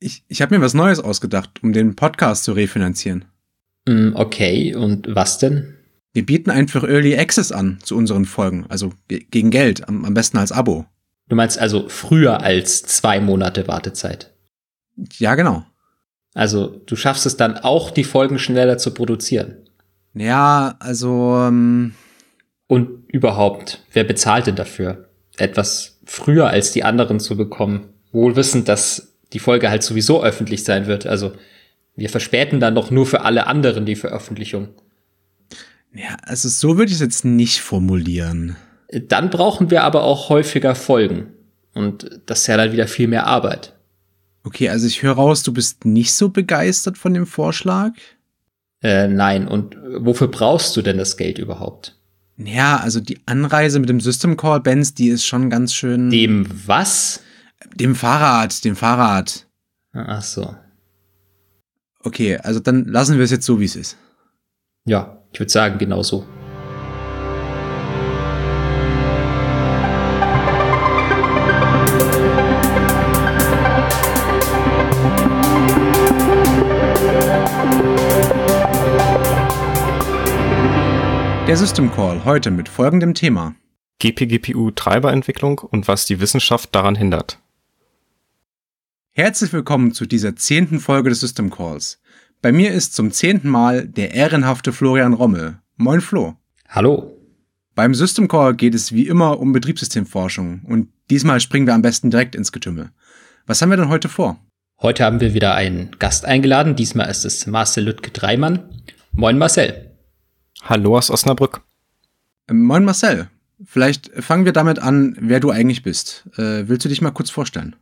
Ich, ich habe mir was Neues ausgedacht, um den Podcast zu refinanzieren. Mm, okay, und was denn? Wir bieten einfach Early Access an zu unseren Folgen, also gegen Geld, am, am besten als Abo. Du meinst also früher als zwei Monate Wartezeit? Ja, genau. Also du schaffst es dann auch, die Folgen schneller zu produzieren. Ja, also. Ähm Und überhaupt, wer bezahlt denn dafür? Etwas früher als die anderen zu bekommen, wohl wissend, dass die Folge halt sowieso öffentlich sein wird. Also wir verspäten dann doch nur für alle anderen die Veröffentlichung. Ja, also so würde ich es jetzt nicht formulieren. Dann brauchen wir aber auch häufiger Folgen. Und das ist ja dann wieder viel mehr Arbeit. Okay, also ich höre raus, du bist nicht so begeistert von dem Vorschlag? Äh, nein, und wofür brauchst du denn das Geld überhaupt? Ja, also die Anreise mit dem System Call Benz, die ist schon ganz schön. Dem was? Dem Fahrrad, dem Fahrrad. Ach so. Okay, also dann lassen wir es jetzt so, wie es ist. Ja, ich würde sagen, genau so. Der System Call heute mit folgendem Thema. GPGPU-Treiberentwicklung und was die Wissenschaft daran hindert. Herzlich willkommen zu dieser zehnten Folge des System Calls. Bei mir ist zum zehnten Mal der ehrenhafte Florian Rommel. Moin Flo. Hallo. Beim System Call geht es wie immer um Betriebssystemforschung und diesmal springen wir am besten direkt ins Getümmel. Was haben wir denn heute vor? Heute haben wir wieder einen Gast eingeladen. Diesmal ist es Marcel Lüttke Dreimann. Moin Marcel. Hallo aus Osnabrück. Ähm, moin Marcel. Vielleicht fangen wir damit an, wer du eigentlich bist. Äh, willst du dich mal kurz vorstellen?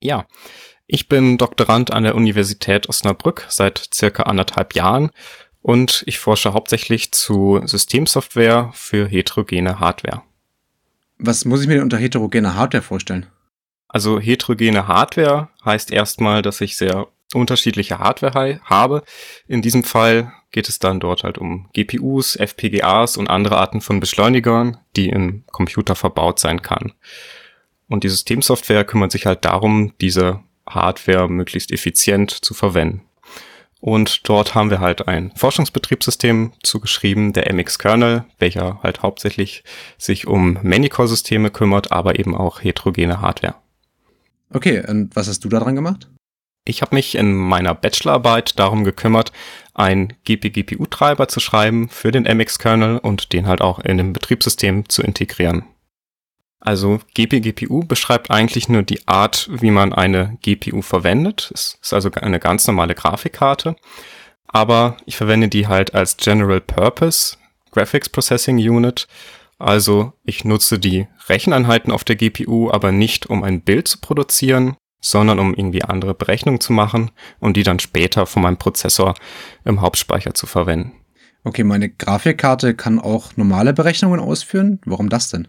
Ja, ich bin Doktorand an der Universität Osnabrück seit circa anderthalb Jahren und ich forsche hauptsächlich zu Systemsoftware für heterogene Hardware. Was muss ich mir denn unter heterogene Hardware vorstellen? Also heterogene Hardware heißt erstmal, dass ich sehr unterschiedliche Hardware habe. In diesem Fall geht es dann dort halt um GPUs, FPGAs und andere Arten von Beschleunigern, die im Computer verbaut sein kann. Und die Systemsoftware kümmert sich halt darum, diese Hardware möglichst effizient zu verwenden. Und dort haben wir halt ein Forschungsbetriebssystem zugeschrieben, der MX-Kernel, welcher halt hauptsächlich sich um Many-Core-Systeme kümmert, aber eben auch heterogene Hardware. Okay, und was hast du daran gemacht? Ich habe mich in meiner Bachelorarbeit darum gekümmert, einen GPGPU-Treiber zu schreiben für den MX-Kernel und den halt auch in dem Betriebssystem zu integrieren. Also GPGPU beschreibt eigentlich nur die Art, wie man eine GPU verwendet. Es ist also eine ganz normale Grafikkarte. Aber ich verwende die halt als General Purpose Graphics Processing Unit. Also ich nutze die Recheneinheiten auf der GPU, aber nicht um ein Bild zu produzieren, sondern um irgendwie andere Berechnungen zu machen und die dann später von meinem Prozessor im Hauptspeicher zu verwenden. Okay, meine Grafikkarte kann auch normale Berechnungen ausführen. Warum das denn?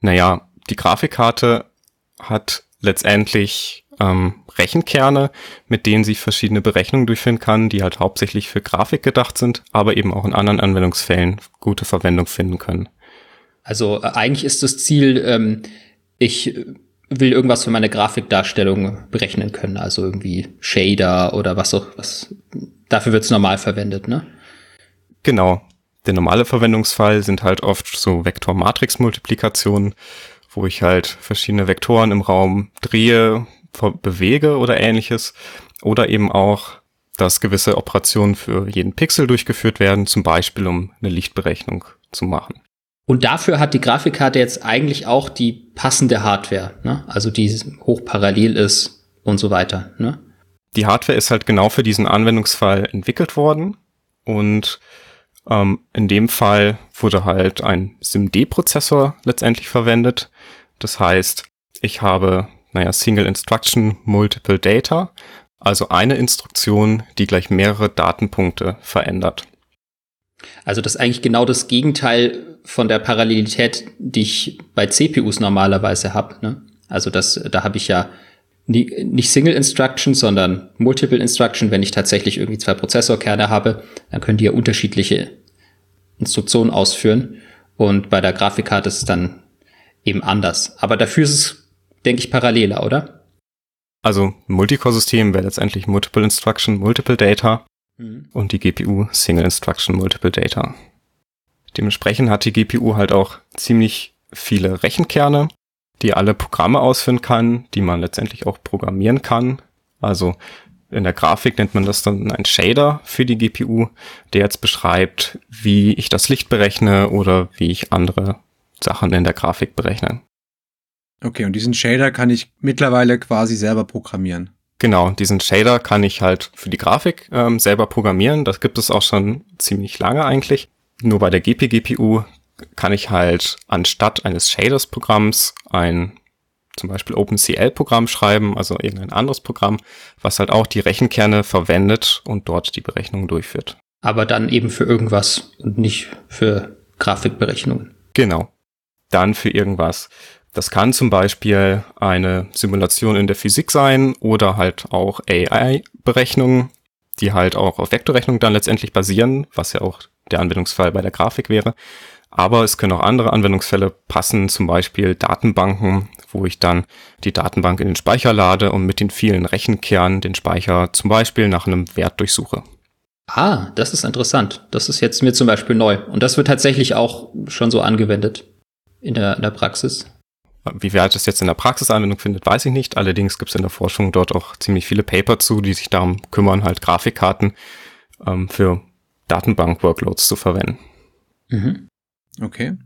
Naja, die Grafikkarte hat letztendlich ähm, Rechenkerne, mit denen sie verschiedene Berechnungen durchführen kann, die halt hauptsächlich für Grafik gedacht sind, aber eben auch in anderen Anwendungsfällen gute Verwendung finden können. Also äh, eigentlich ist das Ziel, ähm, ich will irgendwas für meine Grafikdarstellung berechnen können, also irgendwie Shader oder was auch was. Dafür wird es normal verwendet, ne? Genau. Der normale Verwendungsfall sind halt oft so Vektor-Matrix-Multiplikationen, wo ich halt verschiedene Vektoren im Raum drehe, bewege oder ähnliches. Oder eben auch, dass gewisse Operationen für jeden Pixel durchgeführt werden, zum Beispiel um eine Lichtberechnung zu machen. Und dafür hat die Grafikkarte jetzt eigentlich auch die passende Hardware, ne? also die hochparallel ist und so weiter. Ne? Die Hardware ist halt genau für diesen Anwendungsfall entwickelt worden und ähm, in dem Fall wurde halt ein SIMD-Prozessor letztendlich verwendet. Das heißt, ich habe, naja, Single Instruction, Multiple Data, also eine Instruktion, die gleich mehrere Datenpunkte verändert. Also das ist eigentlich genau das Gegenteil von der Parallelität, die ich bei CPUs normalerweise habe. Ne? Also das, da habe ich ja nicht Single Instruction, sondern Multiple Instruction. Wenn ich tatsächlich irgendwie zwei Prozessorkerne habe, dann können die ja unterschiedliche Instruktionen ausführen. Und bei der Grafikkarte ist es dann eben anders. Aber dafür ist es, denke ich, paralleler, oder? Also Multicore-System wäre letztendlich Multiple Instruction, Multiple Data mhm. und die GPU Single Instruction, Multiple Data. Dementsprechend hat die GPU halt auch ziemlich viele Rechenkerne, die alle Programme ausführen kann, die man letztendlich auch programmieren kann. Also in der Grafik nennt man das dann ein Shader für die GPU, der jetzt beschreibt, wie ich das Licht berechne oder wie ich andere Sachen in der Grafik berechne. Okay, und diesen Shader kann ich mittlerweile quasi selber programmieren. Genau, diesen Shader kann ich halt für die Grafik ähm, selber programmieren. Das gibt es auch schon ziemlich lange eigentlich. Nur bei der GPGPU kann ich halt anstatt eines Shaders-Programms ein zum Beispiel OpenCL-Programm schreiben, also irgendein anderes Programm, was halt auch die Rechenkerne verwendet und dort die Berechnungen durchführt. Aber dann eben für irgendwas und nicht für Grafikberechnungen. Genau. Dann für irgendwas. Das kann zum Beispiel eine Simulation in der Physik sein oder halt auch AI-Berechnungen, die halt auch auf Vektorrechnung dann letztendlich basieren, was ja auch der Anwendungsfall bei der Grafik wäre. Aber es können auch andere Anwendungsfälle passen, zum Beispiel Datenbanken, wo ich dann die Datenbank in den Speicher lade und mit den vielen Rechenkernen den Speicher zum Beispiel nach einem Wert durchsuche. Ah, das ist interessant. Das ist jetzt mir zum Beispiel neu. Und das wird tatsächlich auch schon so angewendet in der, in der Praxis. Wie weit es jetzt in der Praxisanwendung findet, weiß ich nicht. Allerdings gibt es in der Forschung dort auch ziemlich viele Paper zu, die sich darum kümmern, halt Grafikkarten ähm, für Datenbank-Workloads zu verwenden. Mhm. Okay.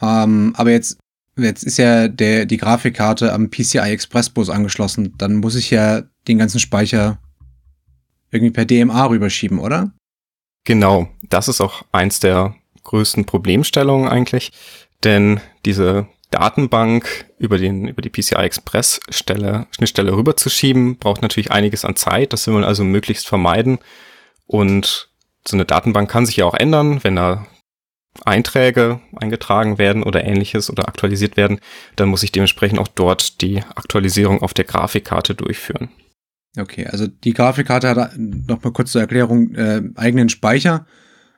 Ähm, aber jetzt, jetzt ist ja der, die Grafikkarte am PCI Express Bus angeschlossen. Dann muss ich ja den ganzen Speicher irgendwie per DMA rüberschieben, oder? Genau. Das ist auch eins der größten Problemstellungen eigentlich. Denn diese Datenbank über den, über die PCI Express Stelle, Schnittstelle rüberzuschieben, braucht natürlich einiges an Zeit. Das will man also möglichst vermeiden. Und so eine Datenbank kann sich ja auch ändern, wenn da Einträge eingetragen werden oder ähnliches oder aktualisiert werden, dann muss ich dementsprechend auch dort die Aktualisierung auf der Grafikkarte durchführen. Okay, also die Grafikkarte hat noch mal kurz zur Erklärung äh, eigenen Speicher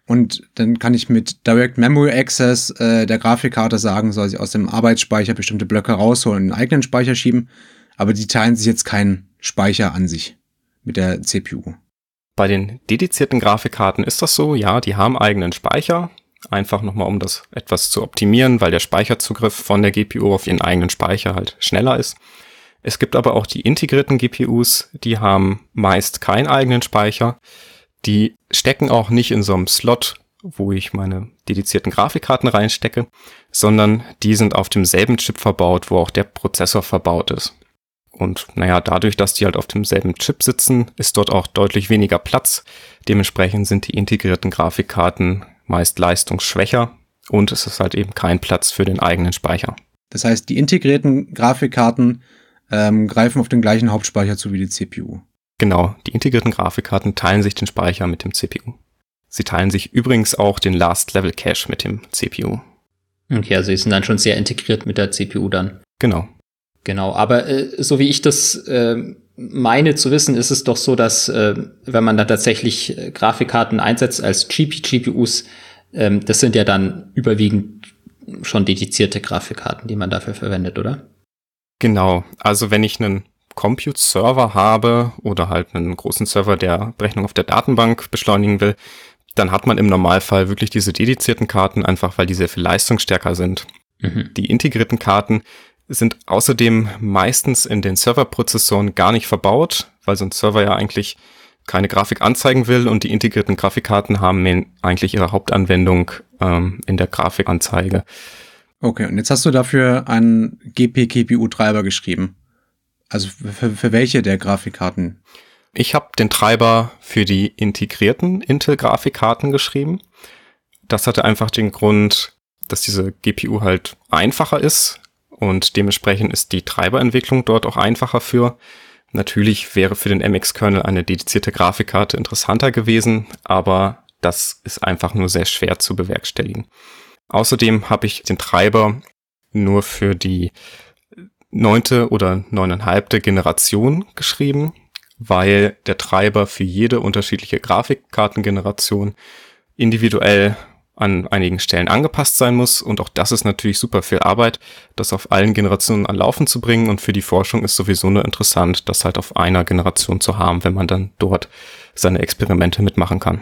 und dann kann ich mit Direct Memory Access äh, der Grafikkarte sagen, soll sie aus dem Arbeitsspeicher bestimmte Blöcke rausholen, in einen eigenen Speicher schieben, aber die teilen sich jetzt keinen Speicher an sich mit der CPU. Bei den dedizierten Grafikkarten ist das so, ja, die haben eigenen Speicher, einfach nochmal um das etwas zu optimieren, weil der Speicherzugriff von der GPU auf ihren eigenen Speicher halt schneller ist. Es gibt aber auch die integrierten GPUs, die haben meist keinen eigenen Speicher. Die stecken auch nicht in so einem Slot, wo ich meine dedizierten Grafikkarten reinstecke, sondern die sind auf demselben Chip verbaut, wo auch der Prozessor verbaut ist. Und naja, dadurch, dass die halt auf demselben Chip sitzen, ist dort auch deutlich weniger Platz. Dementsprechend sind die integrierten Grafikkarten meist leistungsschwächer und es ist halt eben kein Platz für den eigenen Speicher. Das heißt, die integrierten Grafikkarten ähm, greifen auf den gleichen Hauptspeicher zu wie die CPU. Genau, die integrierten Grafikkarten teilen sich den Speicher mit dem CPU. Sie teilen sich übrigens auch den Last-Level-Cache mit dem CPU. Okay, also sie sind dann schon sehr integriert mit der CPU dann. Genau. Genau, aber äh, so wie ich das äh, meine zu wissen, ist es doch so, dass äh, wenn man da tatsächlich äh, Grafikkarten einsetzt als GP-GPUs, ähm, das sind ja dann überwiegend schon dedizierte Grafikkarten, die man dafür verwendet, oder? Genau, also wenn ich einen Compute-Server habe oder halt einen großen Server, der Berechnung auf der Datenbank beschleunigen will, dann hat man im Normalfall wirklich diese dedizierten Karten, einfach weil die sehr viel leistungsstärker sind. Mhm. Die integrierten Karten sind außerdem meistens in den Serverprozessoren gar nicht verbaut, weil so ein Server ja eigentlich keine Grafik anzeigen will und die integrierten Grafikkarten haben eigentlich ihre Hauptanwendung ähm, in der Grafikanzeige. Okay, und jetzt hast du dafür einen GP-GPU-Treiber geschrieben. Also für, für welche der Grafikkarten? Ich habe den Treiber für die integrierten Intel-Grafikkarten geschrieben. Das hatte einfach den Grund, dass diese GPU halt einfacher ist und dementsprechend ist die Treiberentwicklung dort auch einfacher für. Natürlich wäre für den MX-Kernel eine dedizierte Grafikkarte interessanter gewesen, aber das ist einfach nur sehr schwer zu bewerkstelligen. Außerdem habe ich den Treiber nur für die neunte oder neuneinhalbte Generation geschrieben, weil der Treiber für jede unterschiedliche Grafikkartengeneration individuell an einigen Stellen angepasst sein muss. Und auch das ist natürlich super viel Arbeit, das auf allen Generationen an Laufen zu bringen. Und für die Forschung ist sowieso nur interessant, das halt auf einer Generation zu haben, wenn man dann dort seine Experimente mitmachen kann.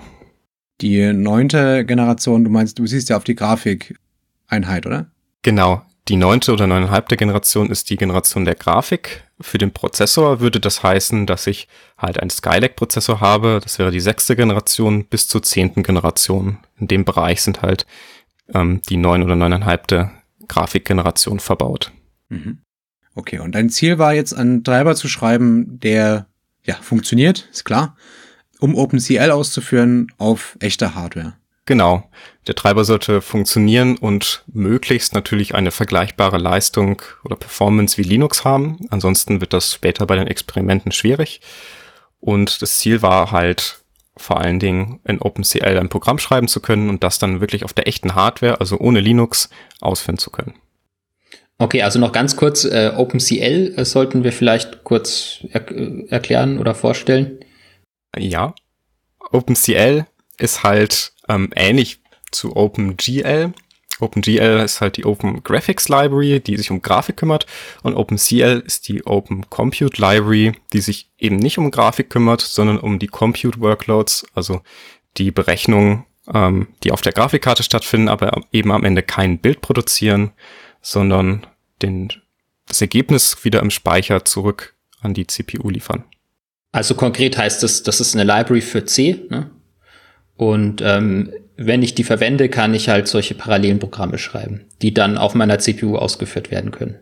Die neunte Generation, du meinst, du siehst ja auf die Grafikeinheit, oder? Genau. Die neunte oder neuneinhalbte Generation ist die Generation der Grafik. Für den Prozessor würde das heißen, dass ich halt einen Skylake-Prozessor habe. Das wäre die sechste Generation bis zur zehnten Generation. In dem Bereich sind halt ähm, die neun oder neuneinhalbte Grafikgeneration verbaut. Mhm. Okay, und dein Ziel war jetzt, einen Treiber zu schreiben, der ja funktioniert, ist klar, um OpenCL auszuführen auf echter Hardware. Genau. Der Treiber sollte funktionieren und möglichst natürlich eine vergleichbare Leistung oder Performance wie Linux haben. Ansonsten wird das später bei den Experimenten schwierig. Und das Ziel war halt vor allen Dingen in OpenCL ein Programm schreiben zu können und das dann wirklich auf der echten Hardware, also ohne Linux, ausführen zu können. Okay, also noch ganz kurz, äh, OpenCL äh, sollten wir vielleicht kurz er äh, erklären oder vorstellen. Ja, OpenCL ist halt ähm, ähnlich zu OpenGL. OpenGL ist halt die Open Graphics Library, die sich um Grafik kümmert. Und OpenCL ist die Open Compute Library, die sich eben nicht um Grafik kümmert, sondern um die Compute Workloads, also die Berechnungen, ähm, die auf der Grafikkarte stattfinden, aber eben am Ende kein Bild produzieren, sondern den, das Ergebnis wieder im Speicher zurück an die CPU liefern. Also konkret heißt das, das ist eine Library für C, ne? Und ähm, wenn ich die verwende, kann ich halt solche parallelen Programme schreiben, die dann auf meiner CPU ausgeführt werden können.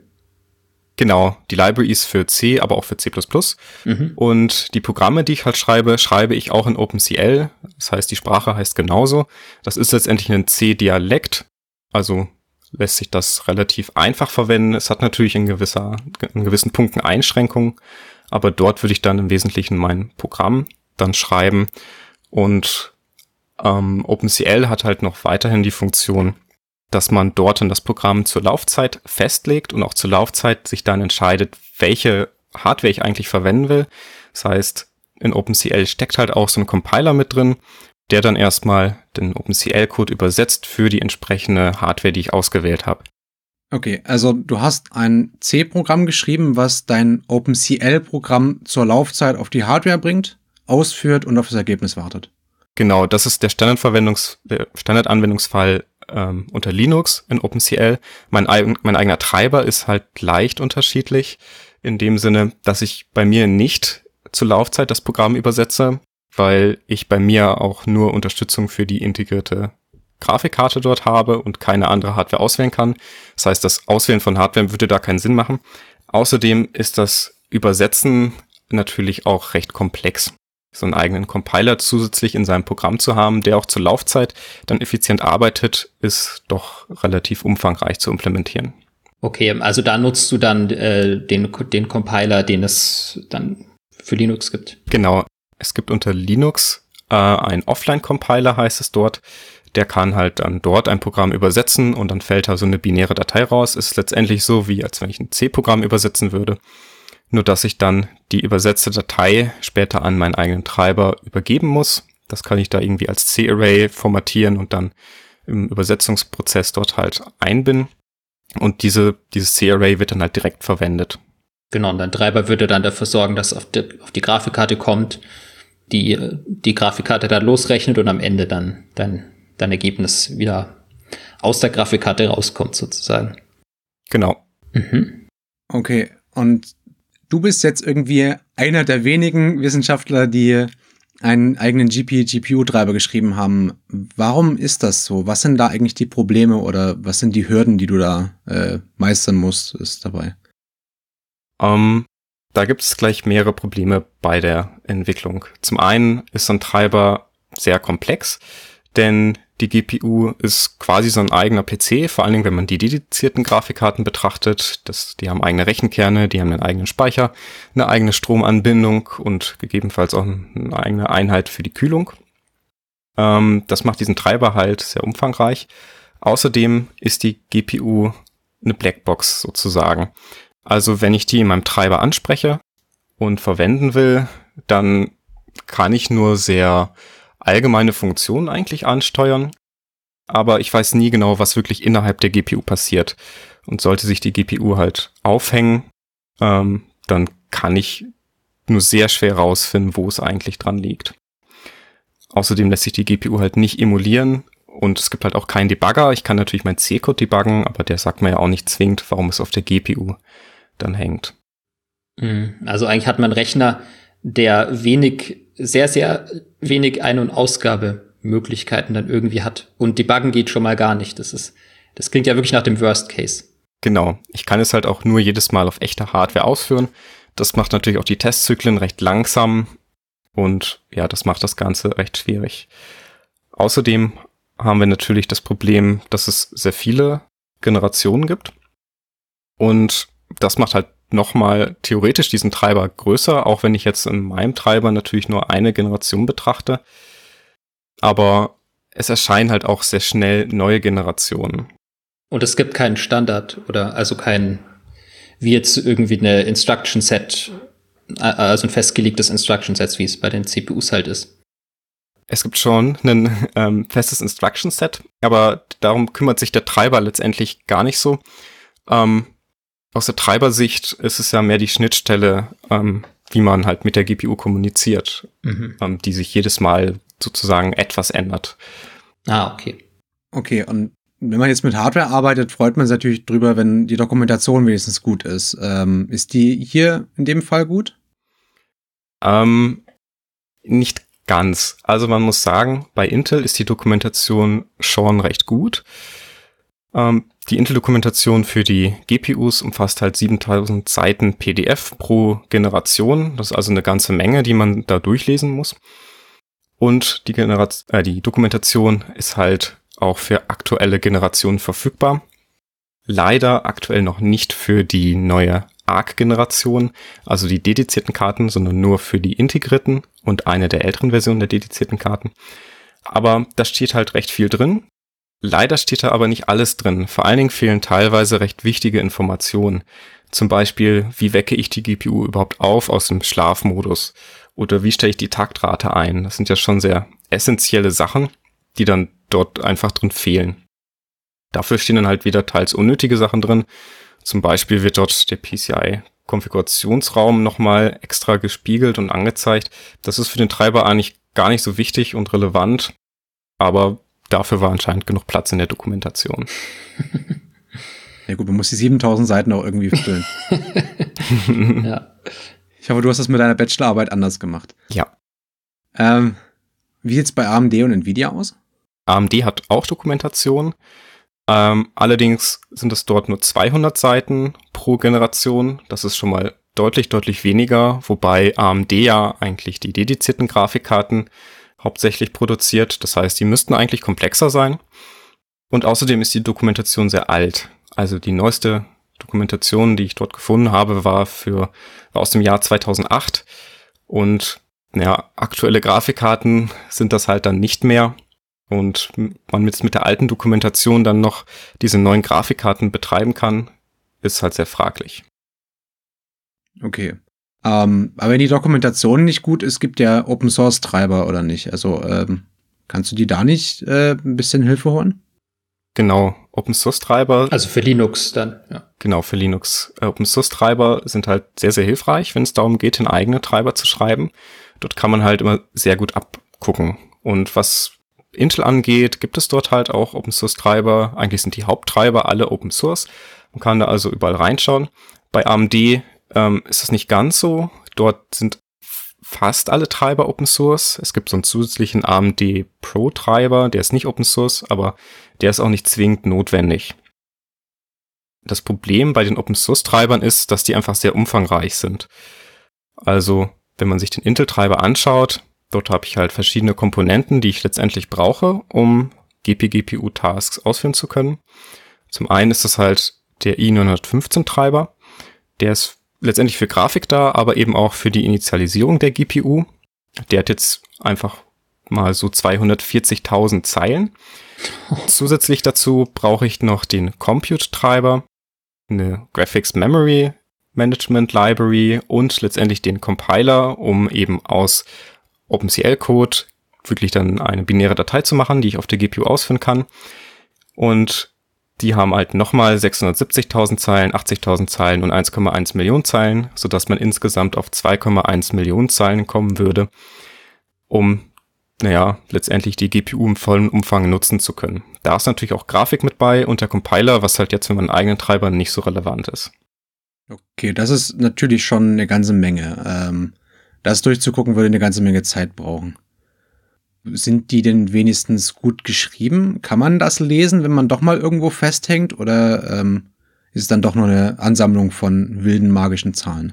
Genau, die Library ist für C, aber auch für C++. Mhm. Und die Programme, die ich halt schreibe, schreibe ich auch in OpenCL. Das heißt, die Sprache heißt genauso. Das ist letztendlich ein C-Dialekt. Also lässt sich das relativ einfach verwenden. Es hat natürlich in gewisser, in gewissen Punkten Einschränkungen. Aber dort würde ich dann im Wesentlichen mein Programm dann schreiben. Und ähm, OpenCL hat halt noch weiterhin die Funktion, dass man dort in das Programm zur Laufzeit festlegt und auch zur Laufzeit sich dann entscheidet, welche Hardware ich eigentlich verwenden will. Das heißt, in OpenCL steckt halt auch so ein Compiler mit drin, der dann erstmal den OpenCL-Code übersetzt für die entsprechende Hardware, die ich ausgewählt habe. Okay, also du hast ein C-Programm geschrieben, was dein OpenCL-Programm zur Laufzeit auf die Hardware bringt, ausführt und auf das Ergebnis wartet. Genau, das ist der Standardverwendungs der Standardanwendungsfall ähm, unter Linux in OpenCL. Mein, mein eigener Treiber ist halt leicht unterschiedlich in dem Sinne, dass ich bei mir nicht zur Laufzeit das Programm übersetze, weil ich bei mir auch nur Unterstützung für die integrierte Grafikkarte dort habe und keine andere Hardware auswählen kann. Das heißt, das Auswählen von Hardware würde da keinen Sinn machen. Außerdem ist das Übersetzen natürlich auch recht komplex so einen eigenen Compiler zusätzlich in seinem Programm zu haben, der auch zur Laufzeit dann effizient arbeitet, ist doch relativ umfangreich zu implementieren. Okay, also da nutzt du dann äh, den, den Compiler, den es dann für Linux gibt. Genau. Es gibt unter Linux äh, ein Offline-Compiler, heißt es dort. Der kann halt dann dort ein Programm übersetzen und dann fällt da so eine binäre Datei raus. Ist letztendlich so, wie als wenn ich ein C-Programm übersetzen würde nur dass ich dann die übersetzte Datei später an meinen eigenen Treiber übergeben muss. Das kann ich da irgendwie als C-Array formatieren und dann im Übersetzungsprozess dort halt einbinden. Und diese, dieses C-Array wird dann halt direkt verwendet. Genau, und dein Treiber würde dann dafür sorgen, dass auf die, auf die Grafikkarte kommt, die die Grafikkarte dann losrechnet und am Ende dann dein, dein Ergebnis wieder aus der Grafikkarte rauskommt sozusagen. Genau. Mhm. Okay, und du bist jetzt irgendwie einer der wenigen Wissenschaftler, die einen eigenen GP-GPU-Treiber geschrieben haben. Warum ist das so? Was sind da eigentlich die Probleme oder was sind die Hürden, die du da äh, meistern musst, ist dabei? Um, ähm, da gibt es gleich mehrere Probleme bei der Entwicklung. Zum einen ist so ein Treiber sehr komplex, denn die GPU ist quasi so ein eigener PC, vor allen Dingen, wenn man die dedizierten Grafikkarten betrachtet. Das, die haben eigene Rechenkerne, die haben einen eigenen Speicher, eine eigene Stromanbindung und gegebenenfalls auch eine eigene Einheit für die Kühlung. Ähm, das macht diesen Treiber halt sehr umfangreich. Außerdem ist die GPU eine Blackbox sozusagen. Also wenn ich die in meinem Treiber anspreche und verwenden will, dann kann ich nur sehr allgemeine Funktionen eigentlich ansteuern. aber ich weiß nie genau, was wirklich innerhalb der GPU passiert. Und sollte sich die GPU halt aufhängen, ähm, dann kann ich nur sehr schwer rausfinden, wo es eigentlich dran liegt. Außerdem lässt sich die GPU halt nicht emulieren und es gibt halt auch keinen Debugger. Ich kann natürlich mein C-Code debuggen, aber der sagt mir ja auch nicht zwingend, warum es auf der GPU dann hängt. Mhm. Also eigentlich hat man Rechner, der wenig, sehr, sehr wenig Ein- und Ausgabemöglichkeiten dann irgendwie hat. Und debuggen geht schon mal gar nicht. Das ist, das klingt ja wirklich nach dem Worst Case. Genau. Ich kann es halt auch nur jedes Mal auf echter Hardware ausführen. Das macht natürlich auch die Testzyklen recht langsam und ja, das macht das Ganze recht schwierig. Außerdem haben wir natürlich das Problem, dass es sehr viele Generationen gibt und das macht halt nochmal theoretisch diesen Treiber größer, auch wenn ich jetzt in meinem Treiber natürlich nur eine Generation betrachte. Aber es erscheinen halt auch sehr schnell neue Generationen. Und es gibt keinen Standard oder also kein, wie jetzt irgendwie eine Instruction Set, also ein festgelegtes Instruction Set, wie es bei den CPUs halt ist. Es gibt schon ein ähm, festes Instruction Set, aber darum kümmert sich der Treiber letztendlich gar nicht so. Ähm, aus der Treibersicht ist es ja mehr die Schnittstelle, ähm, wie man halt mit der GPU kommuniziert, mhm. ähm, die sich jedes Mal sozusagen etwas ändert. Ah, okay. Okay, und wenn man jetzt mit Hardware arbeitet, freut man sich natürlich drüber, wenn die Dokumentation wenigstens gut ist. Ähm, ist die hier in dem Fall gut? Ähm, nicht ganz. Also man muss sagen, bei Intel ist die Dokumentation schon recht gut. Ähm, die Intel-Dokumentation für die GPUs umfasst halt 7000 Seiten PDF pro Generation. Das ist also eine ganze Menge, die man da durchlesen muss. Und die, Generation, äh, die Dokumentation ist halt auch für aktuelle Generationen verfügbar. Leider aktuell noch nicht für die neue ARC-Generation, also die dedizierten Karten, sondern nur für die integrierten und eine der älteren Versionen der dedizierten Karten. Aber da steht halt recht viel drin. Leider steht da aber nicht alles drin. Vor allen Dingen fehlen teilweise recht wichtige Informationen. Zum Beispiel, wie wecke ich die GPU überhaupt auf aus dem Schlafmodus? Oder wie stelle ich die Taktrate ein? Das sind ja schon sehr essentielle Sachen, die dann dort einfach drin fehlen. Dafür stehen dann halt wieder teils unnötige Sachen drin. Zum Beispiel wird dort der PCI Konfigurationsraum nochmal extra gespiegelt und angezeigt. Das ist für den Treiber eigentlich gar nicht so wichtig und relevant, aber dafür war anscheinend genug Platz in der Dokumentation. Ja gut, man muss die 7000 Seiten auch irgendwie füllen. ja. Ich hoffe, du hast das mit deiner Bachelorarbeit anders gemacht. Ja. Ähm, wie sieht's bei AMD und Nvidia aus? AMD hat auch Dokumentation. Ähm, allerdings sind es dort nur 200 Seiten pro Generation. Das ist schon mal deutlich, deutlich weniger, wobei AMD ja eigentlich die dedizierten Grafikkarten hauptsächlich produziert. Das heißt, die müssten eigentlich komplexer sein. Und außerdem ist die Dokumentation sehr alt. Also die neueste Dokumentation, die ich dort gefunden habe, war für war aus dem Jahr 2008 und ja, aktuelle Grafikkarten sind das halt dann nicht mehr und man mit, mit der alten Dokumentation dann noch diese neuen Grafikkarten betreiben kann, ist halt sehr fraglich. Okay. Ähm, aber wenn die Dokumentation nicht gut ist, gibt ja Open Source Treiber oder nicht? Also ähm, kannst du die da nicht äh, ein bisschen Hilfe holen? Genau, Open Source Treiber. Also für Linux dann, ja. Genau, für Linux. Äh, Open Source Treiber sind halt sehr, sehr hilfreich, wenn es darum geht, den eigenen Treiber zu schreiben. Dort kann man halt immer sehr gut abgucken. Und was Intel angeht, gibt es dort halt auch Open Source Treiber. Eigentlich sind die Haupttreiber alle Open Source. Man kann da also überall reinschauen. Bei AMD ähm, ist das nicht ganz so. Dort sind fast alle Treiber Open Source. Es gibt so einen zusätzlichen AMD Pro Treiber, der ist nicht Open Source, aber der ist auch nicht zwingend notwendig. Das Problem bei den Open Source Treibern ist, dass die einfach sehr umfangreich sind. Also, wenn man sich den Intel Treiber anschaut, Dort habe ich halt verschiedene Komponenten, die ich letztendlich brauche, um GPGPU-Tasks ausführen zu können. Zum einen ist das halt der i915-Treiber. Der ist letztendlich für Grafik da, aber eben auch für die Initialisierung der GPU. Der hat jetzt einfach mal so 240.000 Zeilen. Zusätzlich dazu brauche ich noch den Compute-Treiber, eine Graphics Memory Management Library und letztendlich den Compiler, um eben aus OpenCL-Code wirklich dann eine binäre Datei zu machen, die ich auf der GPU ausführen kann. Und die haben halt nochmal 670.000 Zeilen, 80.000 Zeilen und 1,1 Millionen Zeilen, sodass man insgesamt auf 2,1 Millionen Zeilen kommen würde, um, naja, letztendlich die GPU im vollen Umfang nutzen zu können. Da ist natürlich auch Grafik mit bei und der Compiler, was halt jetzt für meinen eigenen Treiber nicht so relevant ist. Okay, das ist natürlich schon eine ganze Menge. Ähm, das durchzugucken würde eine ganze Menge Zeit brauchen. Sind die denn wenigstens gut geschrieben? Kann man das lesen, wenn man doch mal irgendwo festhängt? Oder ähm, ist es dann doch nur eine Ansammlung von wilden magischen Zahlen?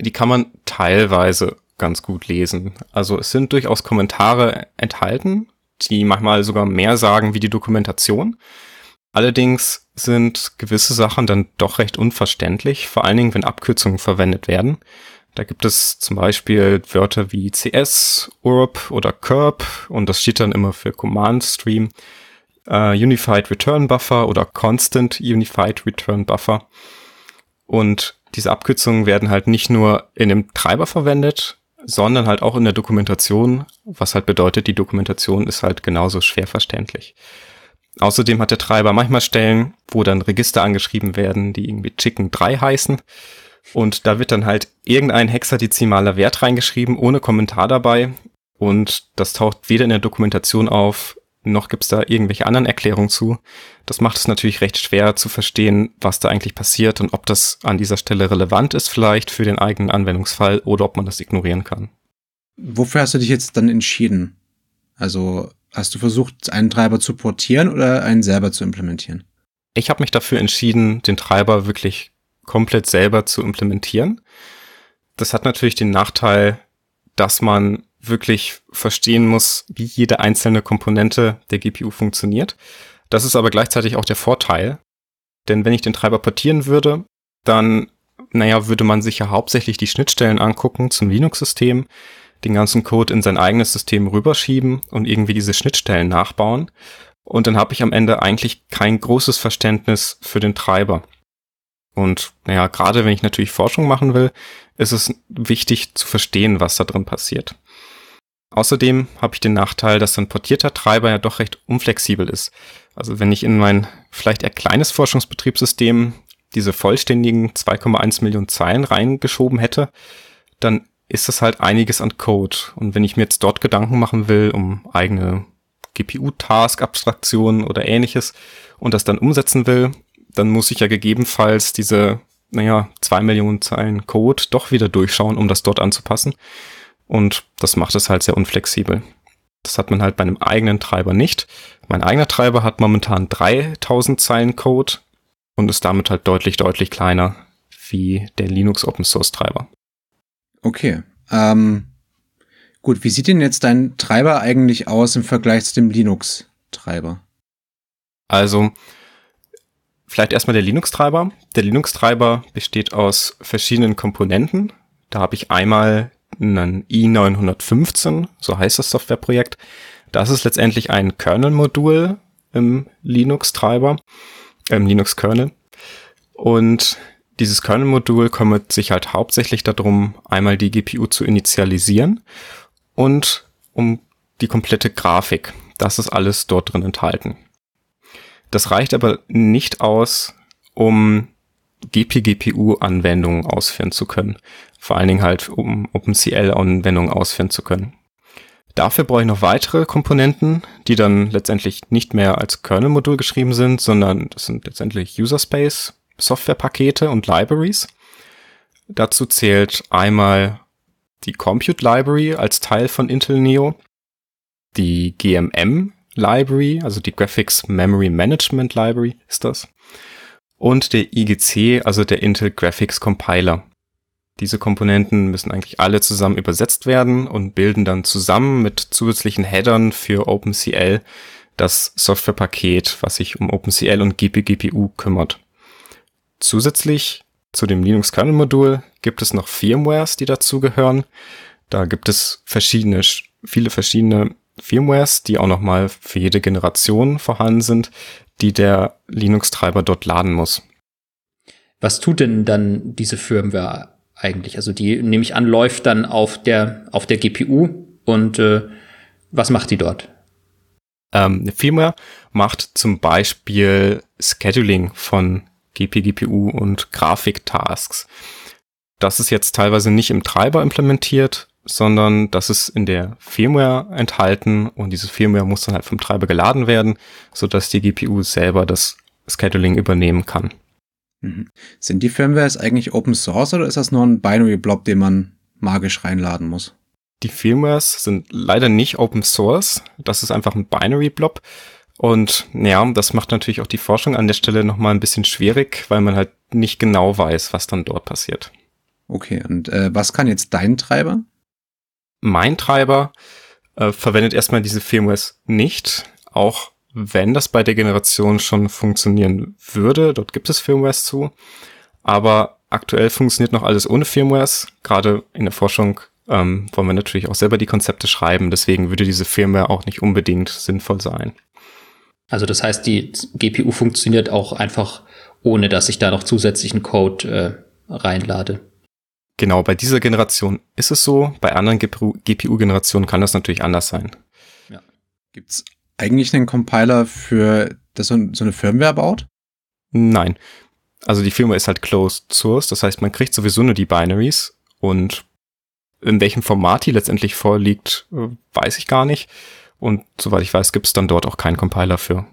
Die kann man teilweise ganz gut lesen. Also es sind durchaus Kommentare enthalten, die manchmal sogar mehr sagen wie die Dokumentation. Allerdings sind gewisse Sachen dann doch recht unverständlich, vor allen Dingen, wenn Abkürzungen verwendet werden. Da gibt es zum Beispiel Wörter wie CS, URB oder Curb und das steht dann immer für Command Stream, uh, Unified Return Buffer oder Constant Unified Return Buffer. Und diese Abkürzungen werden halt nicht nur in dem Treiber verwendet, sondern halt auch in der Dokumentation, was halt bedeutet, die Dokumentation ist halt genauso schwer verständlich. Außerdem hat der Treiber manchmal Stellen, wo dann Register angeschrieben werden, die irgendwie Chicken 3 heißen. Und da wird dann halt irgendein hexadezimaler Wert reingeschrieben, ohne Kommentar dabei. Und das taucht weder in der Dokumentation auf, noch gibt's da irgendwelche anderen Erklärungen zu. Das macht es natürlich recht schwer zu verstehen, was da eigentlich passiert und ob das an dieser Stelle relevant ist vielleicht für den eigenen Anwendungsfall oder ob man das ignorieren kann. Wofür hast du dich jetzt dann entschieden? Also hast du versucht, einen Treiber zu portieren oder einen selber zu implementieren? Ich habe mich dafür entschieden, den Treiber wirklich komplett selber zu implementieren. Das hat natürlich den Nachteil, dass man wirklich verstehen muss, wie jede einzelne Komponente der GPU funktioniert. Das ist aber gleichzeitig auch der Vorteil, denn wenn ich den Treiber portieren würde, dann, naja, würde man sich ja hauptsächlich die Schnittstellen angucken zum Linux-System, den ganzen Code in sein eigenes System rüberschieben und irgendwie diese Schnittstellen nachbauen. Und dann habe ich am Ende eigentlich kein großes Verständnis für den Treiber. Und naja, gerade wenn ich natürlich Forschung machen will, ist es wichtig zu verstehen, was da drin passiert. Außerdem habe ich den Nachteil, dass ein portierter Treiber ja doch recht unflexibel ist. Also wenn ich in mein vielleicht eher kleines Forschungsbetriebssystem diese vollständigen 2,1 Millionen Zeilen reingeschoben hätte, dann ist das halt einiges an Code. Und wenn ich mir jetzt dort Gedanken machen will um eigene GPU-Task-Abstraktionen oder ähnliches und das dann umsetzen will, dann muss ich ja gegebenenfalls diese, naja, zwei Millionen Zeilen Code doch wieder durchschauen, um das dort anzupassen. Und das macht es halt sehr unflexibel. Das hat man halt bei einem eigenen Treiber nicht. Mein eigener Treiber hat momentan 3000 Zeilen Code und ist damit halt deutlich, deutlich kleiner wie der Linux Open Source Treiber. Okay. Ähm, gut, wie sieht denn jetzt dein Treiber eigentlich aus im Vergleich zu dem Linux-Treiber? Also, Vielleicht erstmal der Linux-Treiber. Der Linux-Treiber besteht aus verschiedenen Komponenten. Da habe ich einmal einen i915, so heißt das Softwareprojekt. Das ist letztendlich ein Kernel-Modul im Linux-Treiber, im Linux-Kernel. Und dieses Kernel-Modul kümmert sich halt hauptsächlich darum, einmal die GPU zu initialisieren und um die komplette Grafik. Das ist alles dort drin enthalten. Das reicht aber nicht aus, um GPGPU-Anwendungen ausführen zu können. Vor allen Dingen halt, um OpenCL-Anwendungen ausführen zu können. Dafür brauche ich noch weitere Komponenten, die dann letztendlich nicht mehr als Kernel-Modul geschrieben sind, sondern das sind letztendlich User-Space, Softwarepakete und Libraries. Dazu zählt einmal die Compute Library als Teil von Intel Neo, die GMM Library, also die Graphics Memory Management Library ist das. Und der IGC, also der Intel Graphics Compiler. Diese Komponenten müssen eigentlich alle zusammen übersetzt werden und bilden dann zusammen mit zusätzlichen Headern für OpenCL das Softwarepaket, was sich um OpenCL und GPGPU kümmert. Zusätzlich zu dem Linux Kernel Modul gibt es noch Firmwares, die dazugehören. Da gibt es verschiedene, viele verschiedene Firmwares, die auch nochmal für jede Generation vorhanden sind, die der Linux-Treiber dort laden muss. Was tut denn dann diese Firmware eigentlich? Also die, nehme ich an, läuft dann auf der, auf der GPU und äh, Was macht die dort? Ähm, eine Firmware macht zum Beispiel Scheduling von GP, GPU und Grafiktasks. Das ist jetzt teilweise nicht im Treiber implementiert, sondern das ist in der Firmware enthalten und diese Firmware muss dann halt vom Treiber geladen werden, sodass die GPU selber das Scheduling übernehmen kann. Mhm. Sind die Firmwares eigentlich Open Source oder ist das nur ein Binary Blob, den man magisch reinladen muss? Die Firmwares sind leider nicht Open Source. Das ist einfach ein Binary Blob. Und ja, das macht natürlich auch die Forschung an der Stelle nochmal ein bisschen schwierig, weil man halt nicht genau weiß, was dann dort passiert. Okay, und äh, was kann jetzt dein Treiber? Mein Treiber äh, verwendet erstmal diese Firmwares nicht, auch wenn das bei der Generation schon funktionieren würde. Dort gibt es Firmwares zu. Aber aktuell funktioniert noch alles ohne Firmwares. Gerade in der Forschung ähm, wollen wir natürlich auch selber die Konzepte schreiben. Deswegen würde diese Firmware auch nicht unbedingt sinnvoll sein. Also das heißt, die GPU funktioniert auch einfach, ohne dass ich da noch zusätzlichen Code äh, reinlade. Genau, bei dieser Generation ist es so. Bei anderen GPU-Generationen kann das natürlich anders sein. Ja. Gibt es eigentlich einen Compiler für das so, eine Firmware baut? Nein. Also die Firmware ist halt closed source, das heißt, man kriegt sowieso nur die Binaries und in welchem Format die letztendlich vorliegt, weiß ich gar nicht. Und soweit ich weiß, gibt es dann dort auch keinen Compiler für.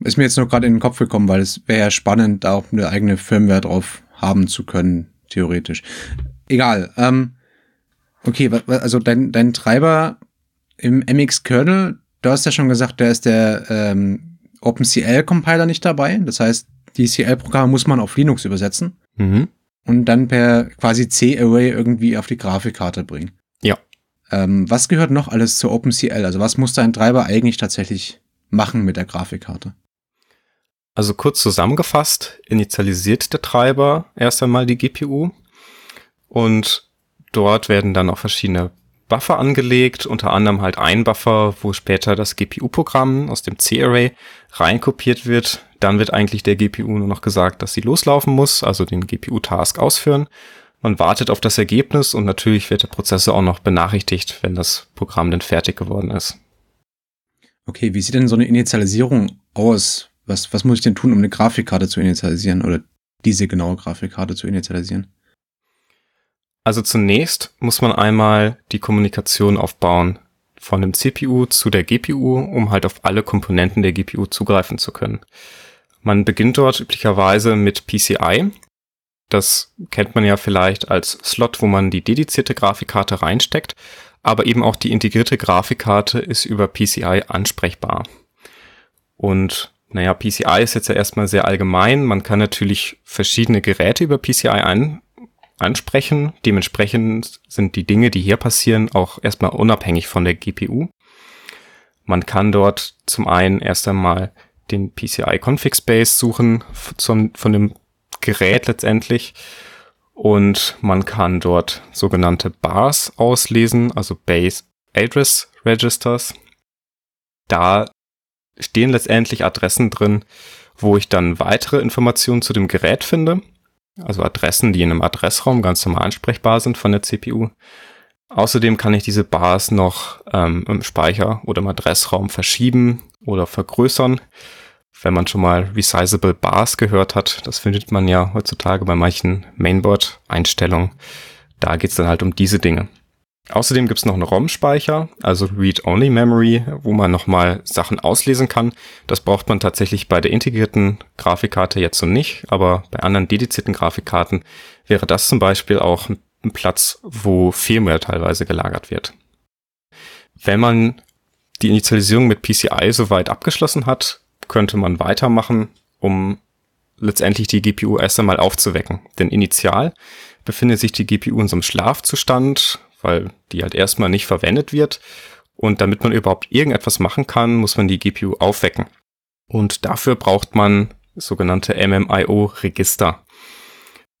Ist mir jetzt nur gerade in den Kopf gekommen, weil es wäre ja spannend, da auch eine eigene Firmware drauf haben zu können, theoretisch. Egal. Ähm, okay, also dein, dein Treiber im MX-Kernel, du hast ja schon gesagt, da ist der ähm, OpenCL-Compiler nicht dabei. Das heißt, die CL-Programme muss man auf Linux übersetzen mhm. und dann per quasi C-Array irgendwie auf die Grafikkarte bringen. Ja. Ähm, was gehört noch alles zu OpenCL? Also was muss dein Treiber eigentlich tatsächlich machen mit der Grafikkarte? Also kurz zusammengefasst, initialisiert der Treiber erst einmal die GPU und dort werden dann auch verschiedene Buffer angelegt, unter anderem halt ein Buffer, wo später das GPU-Programm aus dem C-Array reinkopiert wird. Dann wird eigentlich der GPU nur noch gesagt, dass sie loslaufen muss, also den GPU-Task ausführen. Man wartet auf das Ergebnis und natürlich wird der Prozessor auch noch benachrichtigt, wenn das Programm dann fertig geworden ist. Okay, wie sieht denn so eine Initialisierung aus? Was, was muss ich denn tun, um eine Grafikkarte zu initialisieren oder diese genaue Grafikkarte zu initialisieren? Also zunächst muss man einmal die Kommunikation aufbauen von dem CPU zu der GPU, um halt auf alle Komponenten der GPU zugreifen zu können. Man beginnt dort üblicherweise mit PCI. Das kennt man ja vielleicht als Slot, wo man die dedizierte Grafikkarte reinsteckt, aber eben auch die integrierte Grafikkarte ist über PCI ansprechbar. Und naja, PCI ist jetzt ja erstmal sehr allgemein. Man kann natürlich verschiedene Geräte über PCI ein ansprechen. Dementsprechend sind die Dinge, die hier passieren, auch erstmal unabhängig von der GPU. Man kann dort zum einen erst einmal den PCI Config Space suchen zum, von dem Gerät letztendlich und man kann dort sogenannte Bars auslesen, also Base Address Registers. Da stehen letztendlich Adressen drin, wo ich dann weitere Informationen zu dem Gerät finde also Adressen, die in einem Adressraum ganz normal ansprechbar sind von der CPU. Außerdem kann ich diese Bars noch ähm, im Speicher oder im Adressraum verschieben oder vergrößern. Wenn man schon mal Resizable Bars gehört hat, das findet man ja heutzutage bei manchen Mainboard-Einstellungen. Da geht's dann halt um diese Dinge. Außerdem gibt's noch einen ROM-Speicher, also Read-Only-Memory, wo man nochmal Sachen auslesen kann. Das braucht man tatsächlich bei der integrierten Grafikkarte jetzt so nicht, aber bei anderen dedizierten Grafikkarten wäre das zum Beispiel auch ein Platz, wo Firmware teilweise gelagert wird. Wenn man die Initialisierung mit PCI soweit abgeschlossen hat, könnte man weitermachen, um letztendlich die GPU erst einmal aufzuwecken. Denn initial befindet sich die GPU in so einem Schlafzustand, weil die halt erstmal nicht verwendet wird. Und damit man überhaupt irgendetwas machen kann, muss man die GPU aufwecken. Und dafür braucht man sogenannte MMIO-Register.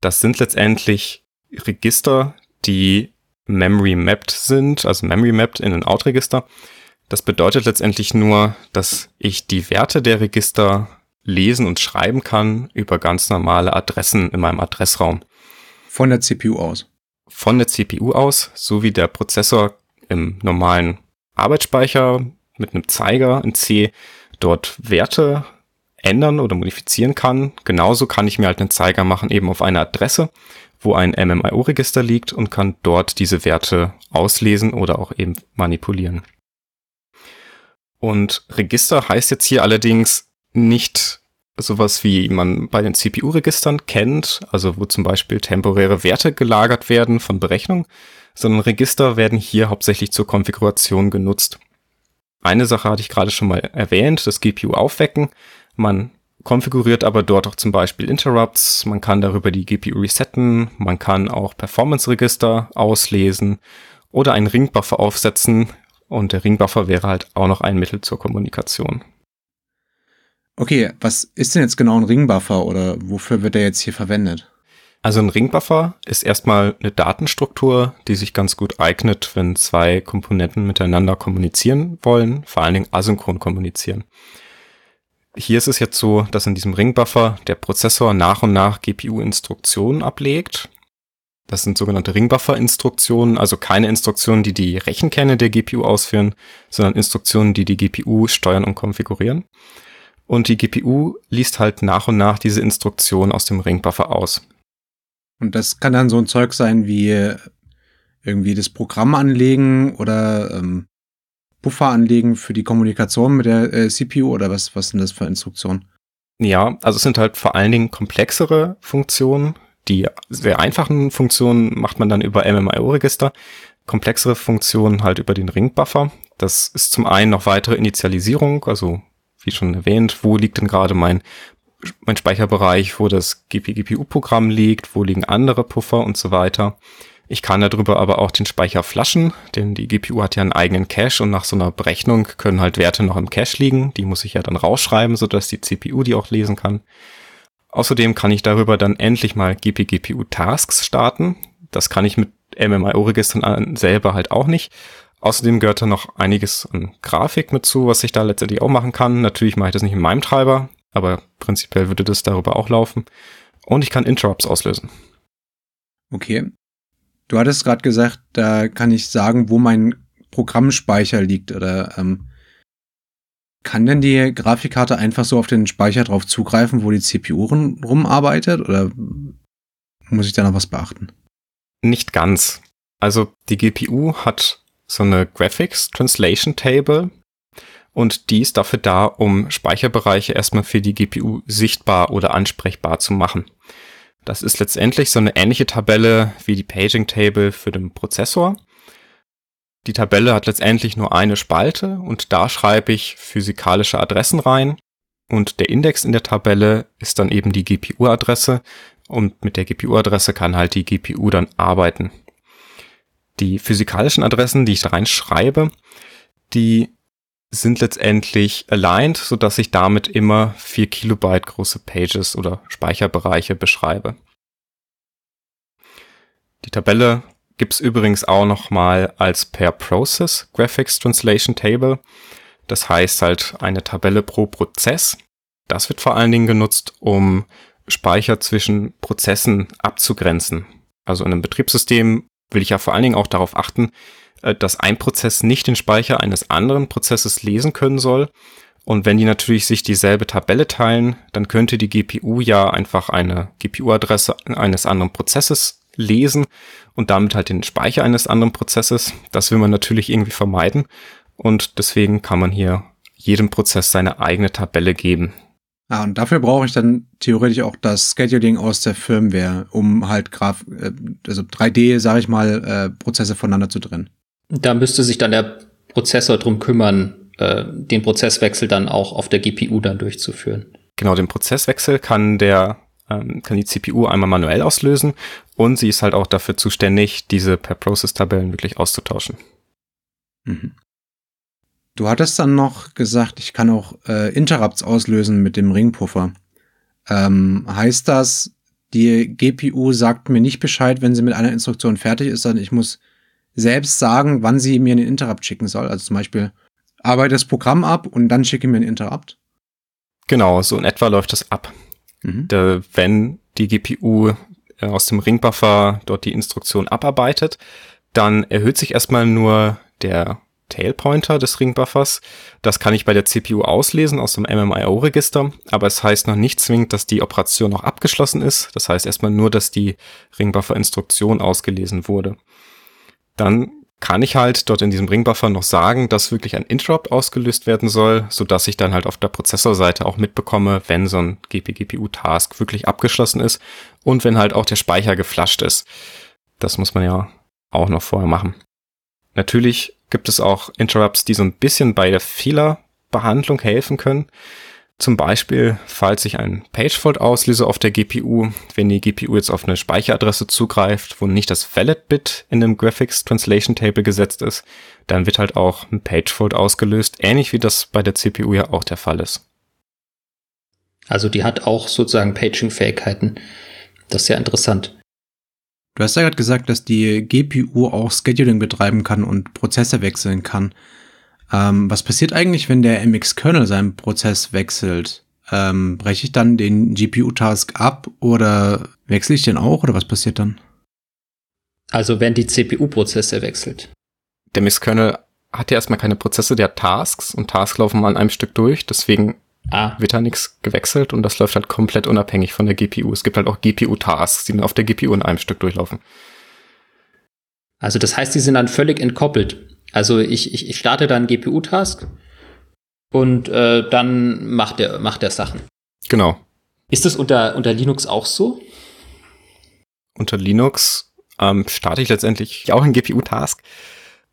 Das sind letztendlich Register, die Memory Mapped sind, also Memory Mapped in ein Out-Register. Das bedeutet letztendlich nur, dass ich die Werte der Register lesen und schreiben kann über ganz normale Adressen in meinem Adressraum. Von der CPU aus von der CPU aus, so wie der Prozessor im normalen Arbeitsspeicher mit einem Zeiger in C dort Werte ändern oder modifizieren kann. Genauso kann ich mir halt einen Zeiger machen eben auf eine Adresse, wo ein MMIO-Register liegt und kann dort diese Werte auslesen oder auch eben manipulieren. Und Register heißt jetzt hier allerdings nicht sowas wie man bei den CPU-Registern kennt, also wo zum Beispiel temporäre Werte gelagert werden von Berechnung, sondern Register werden hier hauptsächlich zur Konfiguration genutzt. Eine Sache hatte ich gerade schon mal erwähnt, das GPU aufwecken. Man konfiguriert aber dort auch zum Beispiel Interrupts, man kann darüber die GPU resetten, man kann auch Performance-Register auslesen oder einen Ringbuffer aufsetzen und der Ringbuffer wäre halt auch noch ein Mittel zur Kommunikation. Okay, was ist denn jetzt genau ein Ringbuffer oder wofür wird er jetzt hier verwendet? Also ein Ringbuffer ist erstmal eine Datenstruktur, die sich ganz gut eignet, wenn zwei Komponenten miteinander kommunizieren wollen, vor allen Dingen asynchron kommunizieren. Hier ist es jetzt so, dass in diesem Ringbuffer der Prozessor nach und nach GPU-Instruktionen ablegt. Das sind sogenannte Ringbuffer-Instruktionen, also keine Instruktionen, die die Rechenkerne der GPU ausführen, sondern Instruktionen, die die GPU steuern und konfigurieren. Und die GPU liest halt nach und nach diese Instruktion aus dem Ringbuffer aus. Und das kann dann so ein Zeug sein wie irgendwie das Programm anlegen oder ähm, Buffer anlegen für die Kommunikation mit der äh, CPU oder was, was sind das für Instruktionen? Ja, also es sind halt vor allen Dingen komplexere Funktionen. Die sehr einfachen Funktionen macht man dann über MMIO-Register. Komplexere Funktionen halt über den Ringbuffer. Das ist zum einen noch weitere Initialisierung, also wie schon erwähnt, wo liegt denn gerade mein, mein Speicherbereich, wo das GPU-Programm liegt, wo liegen andere Puffer und so weiter. Ich kann darüber aber auch den Speicher flaschen, denn die GPU hat ja einen eigenen Cache und nach so einer Berechnung können halt Werte noch im Cache liegen. Die muss ich ja dann rausschreiben, sodass die CPU die auch lesen kann. Außerdem kann ich darüber dann endlich mal GPGPU-Tasks starten. Das kann ich mit MMIO-Registern selber halt auch nicht. Außerdem gehört da noch einiges an Grafik mit zu, was ich da letztendlich auch machen kann. Natürlich mache ich das nicht in meinem Treiber, aber prinzipiell würde das darüber auch laufen. Und ich kann Interrupts auslösen. Okay. Du hattest gerade gesagt, da kann ich sagen, wo mein Programmspeicher liegt oder ähm, kann denn die Grafikkarte einfach so auf den Speicher drauf zugreifen, wo die CPU rumarbeitet oder muss ich da noch was beachten? Nicht ganz. Also die GPU hat so eine Graphics Translation Table und die ist dafür da, um Speicherbereiche erstmal für die GPU sichtbar oder ansprechbar zu machen. Das ist letztendlich so eine ähnliche Tabelle wie die Paging Table für den Prozessor. Die Tabelle hat letztendlich nur eine Spalte und da schreibe ich physikalische Adressen rein und der Index in der Tabelle ist dann eben die GPU-Adresse und mit der GPU-Adresse kann halt die GPU dann arbeiten. Die physikalischen Adressen, die ich da reinschreibe, die sind letztendlich aligned, so dass ich damit immer 4 Kilobyte große Pages oder Speicherbereiche beschreibe. Die Tabelle gibt's übrigens auch noch mal als per Process Graphics Translation Table. Das heißt halt eine Tabelle pro Prozess. Das wird vor allen Dingen genutzt, um Speicher zwischen Prozessen abzugrenzen. Also in einem Betriebssystem will ich ja vor allen Dingen auch darauf achten, äh, dass ein Prozess nicht den Speicher eines anderen Prozesses lesen können soll. Und wenn die natürlich sich dieselbe Tabelle teilen, dann könnte die GPU ja einfach eine GPU-Adresse eines anderen Prozesses lesen und damit halt den Speicher eines anderen Prozesses. Das will man natürlich irgendwie vermeiden. Und deswegen kann man hier jedem Prozess seine eigene Tabelle geben. Ah, und dafür brauche ich dann theoretisch auch das Scheduling aus der Firmware, um halt Graf, äh, also 3D, sage ich mal, äh, Prozesse voneinander zu trennen. Da müsste sich dann der Prozessor drum kümmern, äh, den Prozesswechsel dann auch auf der GPU dann durchzuführen. Genau, den Prozesswechsel kann der ähm, kann die CPU einmal manuell auslösen und sie ist halt auch dafür zuständig, diese per Process Tabellen wirklich auszutauschen. Mhm. Du hattest dann noch gesagt, ich kann auch äh, Interrupts auslösen mit dem Ringpuffer. Ähm, heißt das, die GPU sagt mir nicht Bescheid, wenn sie mit einer Instruktion fertig ist, sondern ich muss selbst sagen, wann sie mir einen Interrupt schicken soll. Also zum Beispiel arbeite das Programm ab und dann schicke mir einen Interrupt. Genau, so in etwa läuft das ab. Mhm. Da, wenn die GPU äh, aus dem Ringbuffer dort die Instruktion abarbeitet, dann erhöht sich erstmal nur der Tailpointer des Ringbuffers. Das kann ich bei der CPU auslesen aus dem MMIO-Register, aber es heißt noch nicht zwingend, dass die Operation noch abgeschlossen ist. Das heißt erstmal nur, dass die Ringbuffer-Instruktion ausgelesen wurde. Dann kann ich halt dort in diesem Ringbuffer noch sagen, dass wirklich ein Interrupt ausgelöst werden soll, so dass ich dann halt auf der Prozessorseite auch mitbekomme, wenn so ein GP-GPU-Task wirklich abgeschlossen ist und wenn halt auch der Speicher geflasht ist. Das muss man ja auch noch vorher machen. Natürlich gibt es auch Interrupts, die so ein bisschen bei der Fehlerbehandlung helfen können. Zum Beispiel, falls ich einen Pagefault auslöse auf der GPU, wenn die GPU jetzt auf eine Speicheradresse zugreift, wo nicht das Valid-Bit in dem Graphics Translation Table gesetzt ist, dann wird halt auch ein Pagefault ausgelöst, ähnlich wie das bei der CPU ja auch der Fall ist. Also die hat auch sozusagen Paging-Fähigkeiten. Das ist ja interessant. Du hast ja gerade gesagt, dass die GPU auch Scheduling betreiben kann und Prozesse wechseln kann. Ähm, was passiert eigentlich, wenn der MX-Kernel seinen Prozess wechselt? Ähm, breche ich dann den GPU-Task ab oder wechsle ich den auch oder was passiert dann? Also wenn die CPU-Prozesse wechselt. Der MX-Kernel hat ja erstmal keine Prozesse, der hat Tasks und Tasks laufen mal an einem Stück durch, deswegen ah. wird da nichts gewechselt und das läuft halt komplett unabhängig von der GPU. Es gibt halt auch GPU-Tasks, die auf der GPU in einem Stück durchlaufen. Also das heißt, die sind dann völlig entkoppelt. Also ich, ich, ich starte dann GPU-Task und äh, dann macht der, macht der Sachen. Genau. Ist das unter, unter Linux auch so? Unter Linux ähm, starte ich letztendlich auch einen GPU-Task.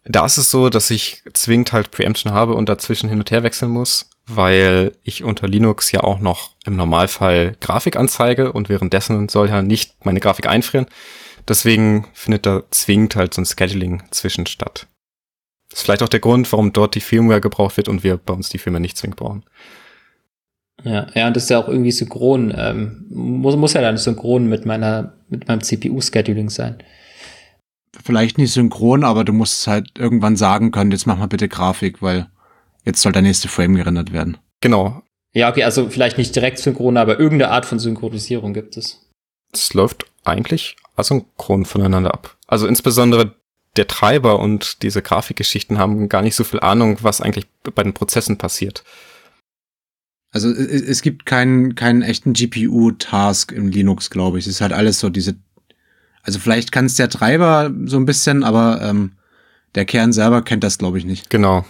Da ist es so, dass ich zwingend halt Preemption habe und dazwischen hin und her wechseln muss, weil ich unter Linux ja auch noch im Normalfall Grafik anzeige und währenddessen soll ja nicht meine Grafik einfrieren. Deswegen findet da zwingend halt so ein Scheduling zwischen statt. Das ist vielleicht auch der Grund, warum dort die Firmware gebraucht wird und wir bei uns die Firmware nicht zwingend brauchen. Ja, ja, und das ist ja auch irgendwie synchron. Ähm, muss, muss ja dann synchron mit meiner, mit meinem CPU-Scheduling sein. Vielleicht nicht synchron, aber du musst halt irgendwann sagen können, jetzt mach mal bitte Grafik, weil jetzt soll der nächste Frame gerendert werden. Genau. Ja, okay, also vielleicht nicht direkt synchron, aber irgendeine Art von Synchronisierung gibt es. Es läuft eigentlich asynchron voneinander ab. Also insbesondere der Treiber und diese Grafikgeschichten haben gar nicht so viel Ahnung, was eigentlich bei den Prozessen passiert. Also es gibt keinen, keinen echten GPU-Task im Linux, glaube ich. Es ist halt alles so diese. Also vielleicht kann es der Treiber so ein bisschen, aber ähm, der Kern selber kennt das, glaube ich, nicht. Genau.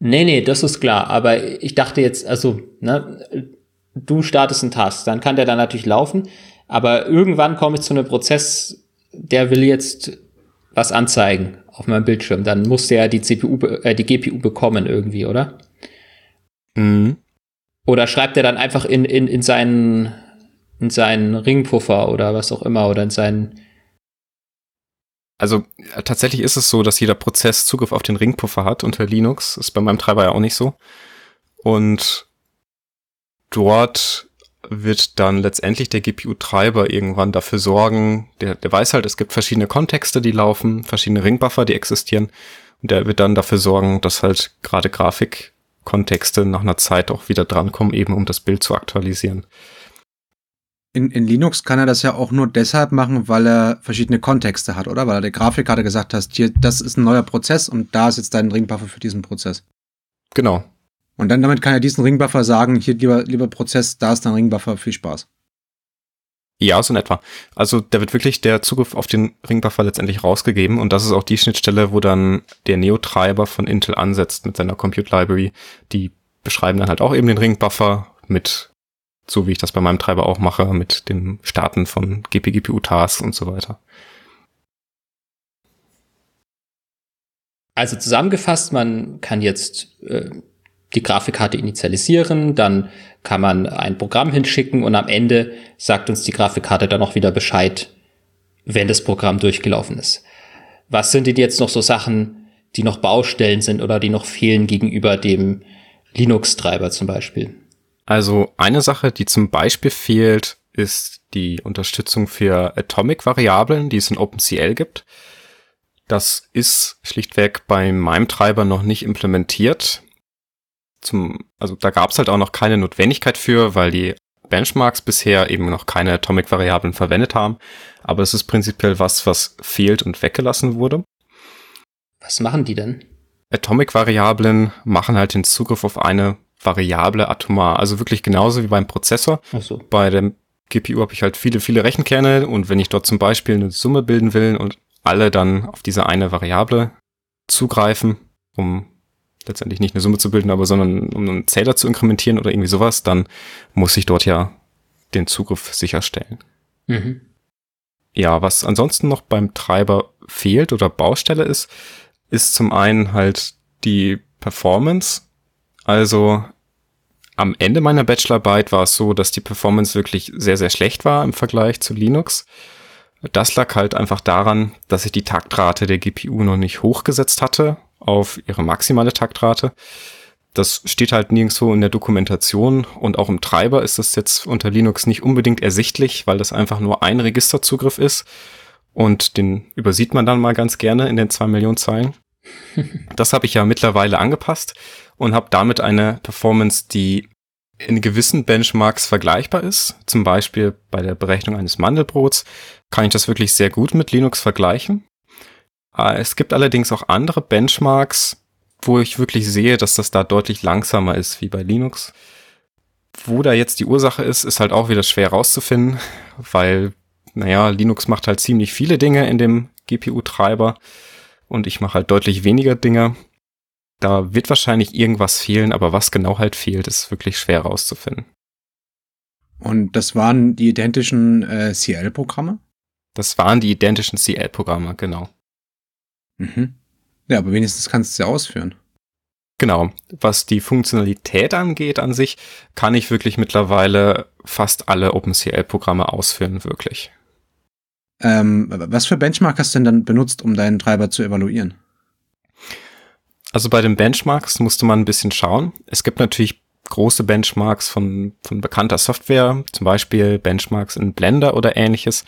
Nee, nee, das ist klar. Aber ich dachte jetzt, also, ne, du startest einen Task, dann kann der dann natürlich laufen. Aber irgendwann komme ich zu einem Prozess, der will jetzt was anzeigen auf meinem Bildschirm, dann muss der die CPU, äh, die GPU bekommen irgendwie, oder? Mhm. Oder schreibt er dann einfach in, in, in seinen, in seinen Ringpuffer oder was auch immer oder in seinen also äh, tatsächlich ist es so, dass jeder Prozess Zugriff auf den Ringpuffer hat unter Linux. Ist bei meinem Treiber ja auch nicht so. Und dort wird dann letztendlich der GPU-Treiber irgendwann dafür sorgen, der, der weiß halt, es gibt verschiedene Kontexte, die laufen, verschiedene Ringbuffer, die existieren. Und der wird dann dafür sorgen, dass halt gerade Grafikkontexte nach einer Zeit auch wieder drankommen, eben um das Bild zu aktualisieren. In, in Linux kann er das ja auch nur deshalb machen, weil er verschiedene Kontexte hat, oder? Weil er der Grafikkarte gesagt hat, hier, das ist ein neuer Prozess und da ist jetzt dein Ringbuffer für diesen Prozess. Genau, und dann damit kann er diesen Ringbuffer sagen, hier lieber, lieber Prozess, da ist dein Ringbuffer, viel Spaß. Ja, so in etwa. Also da wird wirklich der Zugriff auf den Ringbuffer letztendlich rausgegeben und das ist auch die Schnittstelle, wo dann der Neo-Treiber von Intel ansetzt mit seiner Compute Library. Die beschreiben dann halt auch eben den Ringbuffer mit, so wie ich das bei meinem Treiber auch mache, mit dem Starten von GPGPU-Tasks und so weiter. Also zusammengefasst, man kann jetzt äh, die Grafikkarte initialisieren, dann kann man ein Programm hinschicken und am Ende sagt uns die Grafikkarte dann auch wieder Bescheid, wenn das Programm durchgelaufen ist. Was sind denn jetzt noch so Sachen, die noch Baustellen sind oder die noch fehlen gegenüber dem Linux-Treiber zum Beispiel? Also eine Sache, die zum Beispiel fehlt, ist die Unterstützung für Atomic-Variablen, die es in OpenCL gibt. Das ist schlichtweg bei meinem Treiber noch nicht implementiert zum, also da gab es halt auch noch keine Notwendigkeit für, weil die Benchmarks bisher eben noch keine Atomic-Variablen verwendet haben. Aber es ist prinzipiell was, was fehlt und weggelassen wurde. Was machen die denn? Atomic-Variablen machen halt den Zugriff auf eine Variable atomar. Also wirklich genauso wie beim Prozessor. Ach so. Bei dem GPU habe ich halt viele, viele Rechenkerne und wenn ich dort zum Beispiel eine Summe bilden will und alle dann auf diese eine Variable zugreifen, um letztendlich nicht eine Summe zu bilden, aber sondern um einen Zähler zu inkrementieren oder irgendwie sowas, dann muss ich dort ja den Zugriff sicherstellen. Mhm. Ja, was ansonsten noch beim Treiber fehlt oder Baustelle ist, ist zum einen halt die Performance. Also am Ende meiner Bachelorarbeit war es so, dass die Performance wirklich sehr, sehr schlecht war im Vergleich zu Linux. Das lag halt einfach daran, dass ich die Taktrate der GPU noch nicht hochgesetzt hatte auf ihre maximale Taktrate. Das steht halt nirgendwo in der Dokumentation und auch im Treiber ist das jetzt unter Linux nicht unbedingt ersichtlich, weil das einfach nur ein Registerzugriff ist und den übersieht man dann mal ganz gerne in den zwei Millionen Zeilen. Das habe ich ja mittlerweile angepasst und habe damit eine Performance, die in gewissen Benchmarks vergleichbar ist. Zum Beispiel bei der Berechnung eines Mandelbrots kann ich das wirklich sehr gut mit Linux vergleichen. Äh, es gibt allerdings auch andere Benchmarks, wo ich wirklich sehe, dass das da deutlich langsamer ist wie bei Linux. Wo da jetzt die Ursache ist, ist halt auch wieder schwer rauszufinden, weil, naja, Linux macht halt ziemlich viele Dinge in dem GPU-Treiber und ich mache halt deutlich weniger Dinge. Da wird wahrscheinlich irgendwas fehlen, aber was genau halt fehlt, ist wirklich schwer rauszufinden. Und das waren die identischen äh, CL-Programme? Das waren die identischen CL-Programme, genau. Mhm. Ja, aber wenigstens kannst du ja ausführen. Genau. Was die Funktionalität angeht an sich, kann ich wirklich mittlerweile fast alle OpenCL-Programme ausführen, wirklich. Ähm, was für Benchmark hast du denn dann benutzt, um deinen Treiber zu evaluieren? Also bei den Benchmarks musste man ein bisschen schauen. Es gibt natürlich große Benchmarks von, von bekannter Software, zum Beispiel Benchmarks in Blender oder ähnliches.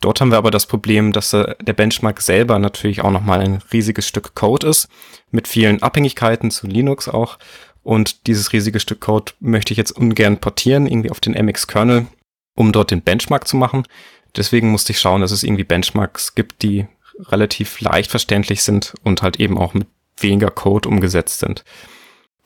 Dort haben wir aber das Problem, dass der Benchmark selber natürlich auch nochmal ein riesiges Stück Code ist, mit vielen Abhängigkeiten zu Linux auch. Und dieses riesige Stück Code möchte ich jetzt ungern portieren, irgendwie auf den MX-Kernel, um dort den Benchmark zu machen. Deswegen musste ich schauen, dass es irgendwie Benchmarks gibt, die relativ leicht verständlich sind und halt eben auch mit weniger Code umgesetzt sind.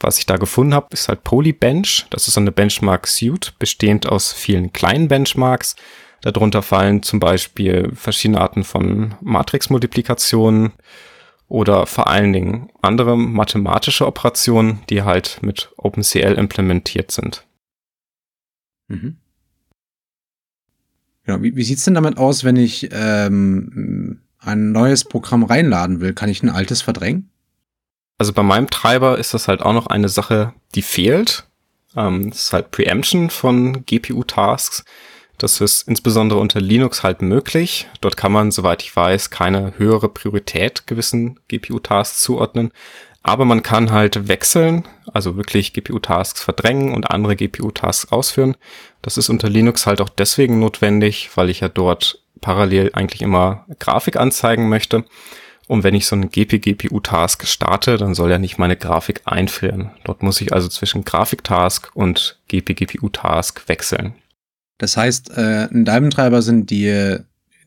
Was ich da gefunden habe, ist halt Polybench. Das ist eine Benchmark-Suite, bestehend aus vielen kleinen Benchmarks. Darunter fallen zum Beispiel verschiedene Arten von Matrixmultiplikationen oder vor allen Dingen andere mathematische Operationen, die halt mit OpenCL implementiert sind. Mhm. Ja, wie, wie sieht's denn damit aus, wenn ich ähm, ein neues Programm reinladen will? Kann ich ein altes verdrängen? Also bei meinem Treiber ist das halt auch noch eine Sache, die fehlt. Ähm, das ist halt Preemption von GPU-Tasks. Das ist insbesondere unter Linux halt möglich. Dort kann man, soweit ich weiß, keine höhere Priorität gewissen GPU-Tasks zuordnen. Aber man kann halt wechseln, also wirklich GPU-Tasks verdrängen und andere GPU-Tasks ausführen. Das ist unter Linux halt auch deswegen notwendig, weil ich ja dort parallel eigentlich immer Grafik anzeigen möchte. Und wenn ich so einen GP-GPU-Task starte, dann soll er nicht meine Grafik einfrieren. Dort muss ich also zwischen Grafik-Task und GP-GPU-Task wechseln. Das heißt, äh, in deinem Treiber sind die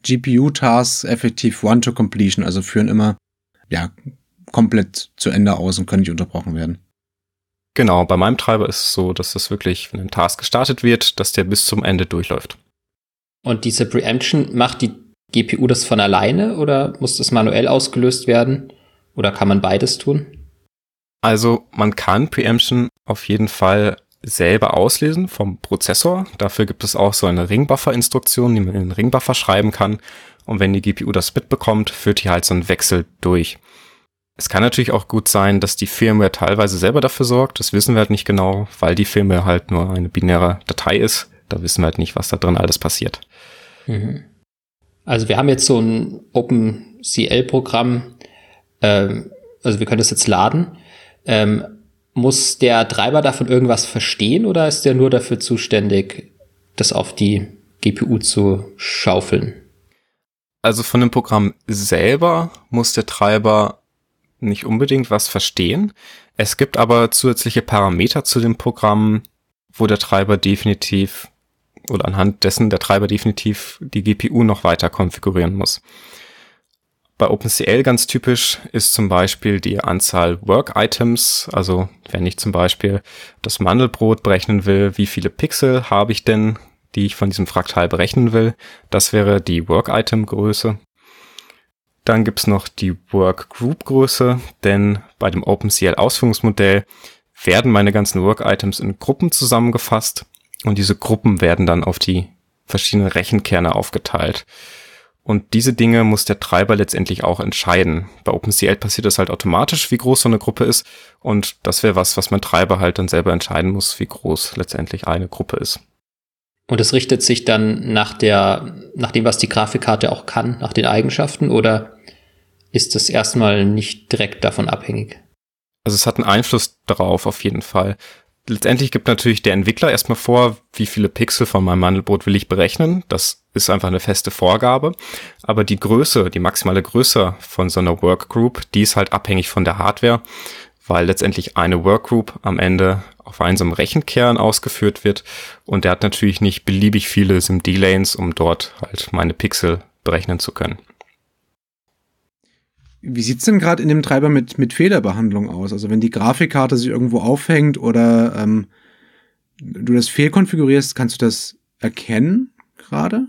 GPU-Tasks effektiv One-to-Completion, also führen immer ja, komplett zu Ende aus und können nicht unterbrochen werden. Genau, bei meinem Treiber ist es so, dass das wirklich, wenn ein Task gestartet wird, dass der bis zum Ende durchläuft. Und diese Preemption, macht die GPU das von alleine oder muss das manuell ausgelöst werden? Oder kann man beides tun? Also man kann Preemption auf jeden Fall selber auslesen vom Prozessor. Dafür gibt es auch so eine Ringbuffer-Instruktion, die man in den Ringbuffer schreiben kann. Und wenn die GPU das mitbekommt, führt die halt so einen Wechsel durch. Es kann natürlich auch gut sein, dass die Firmware teilweise selber dafür sorgt. Das wissen wir halt nicht genau, weil die Firmware halt nur eine binäre Datei ist. Da wissen wir halt nicht, was da drin alles passiert. Mhm. Also wir haben jetzt so ein OpenCL-Programm. Ähm, also wir können das jetzt laden. Ähm, muss der Treiber davon irgendwas verstehen oder ist der nur dafür zuständig, das auf die GPU zu schaufeln? Also von dem Programm selber muss der Treiber nicht unbedingt was verstehen. Es gibt aber zusätzliche Parameter zu dem Programm, wo der Treiber definitiv oder anhand dessen der Treiber definitiv die GPU noch weiter konfigurieren muss. Bei OpenCL ganz typisch ist zum Beispiel die Anzahl Work-Items. Also wenn ich zum Beispiel das Mandelbrot berechnen will, wie viele Pixel habe ich denn, die ich von diesem Fraktal berechnen will. Das wäre die Work-Item-Größe. Dann gibt's noch die Work-Group-Größe, denn bei dem OpenCL-Ausführungsmodell werden meine ganzen Work-Items in Gruppen zusammengefasst und diese Gruppen werden dann auf die verschiedenen Rechenkerne aufgeteilt. Und diese Dinge muss der Treiber letztendlich auch entscheiden. Bei OpenCL passiert das halt automatisch, wie groß so eine Gruppe ist. Und das wäre was, was mein Treiber halt dann selber entscheiden muss, wie groß letztendlich eine Gruppe ist. Und es richtet sich dann nach der, nach dem, was die Grafikkarte auch kann, nach den Eigenschaften, oder ist es erstmal nicht direkt davon abhängig? Also es hat einen Einfluss darauf, auf jeden Fall letztendlich gibt natürlich der Entwickler erstmal vor, wie viele Pixel von meinem Mandelbrot will ich berechnen. Das ist einfach eine feste Vorgabe. Aber die Größe, die maximale Größe von so einer Workgroup, die ist halt abhängig von der Hardware, weil letztendlich eine Workgroup am Ende auf einem Rechenkern ausgeführt wird. Und der hat natürlich nicht beliebig viele SIMD-Lanes, um dort halt meine Pixel berechnen zu können. Wie sieht's denn gerade in dem Treiber mit, mit Fehlerbehandlung aus? Also wenn die Grafikkarte sich irgendwo aufhängt oder ähm, du das fehlkonfigurierst, kannst du das erkennen gerade?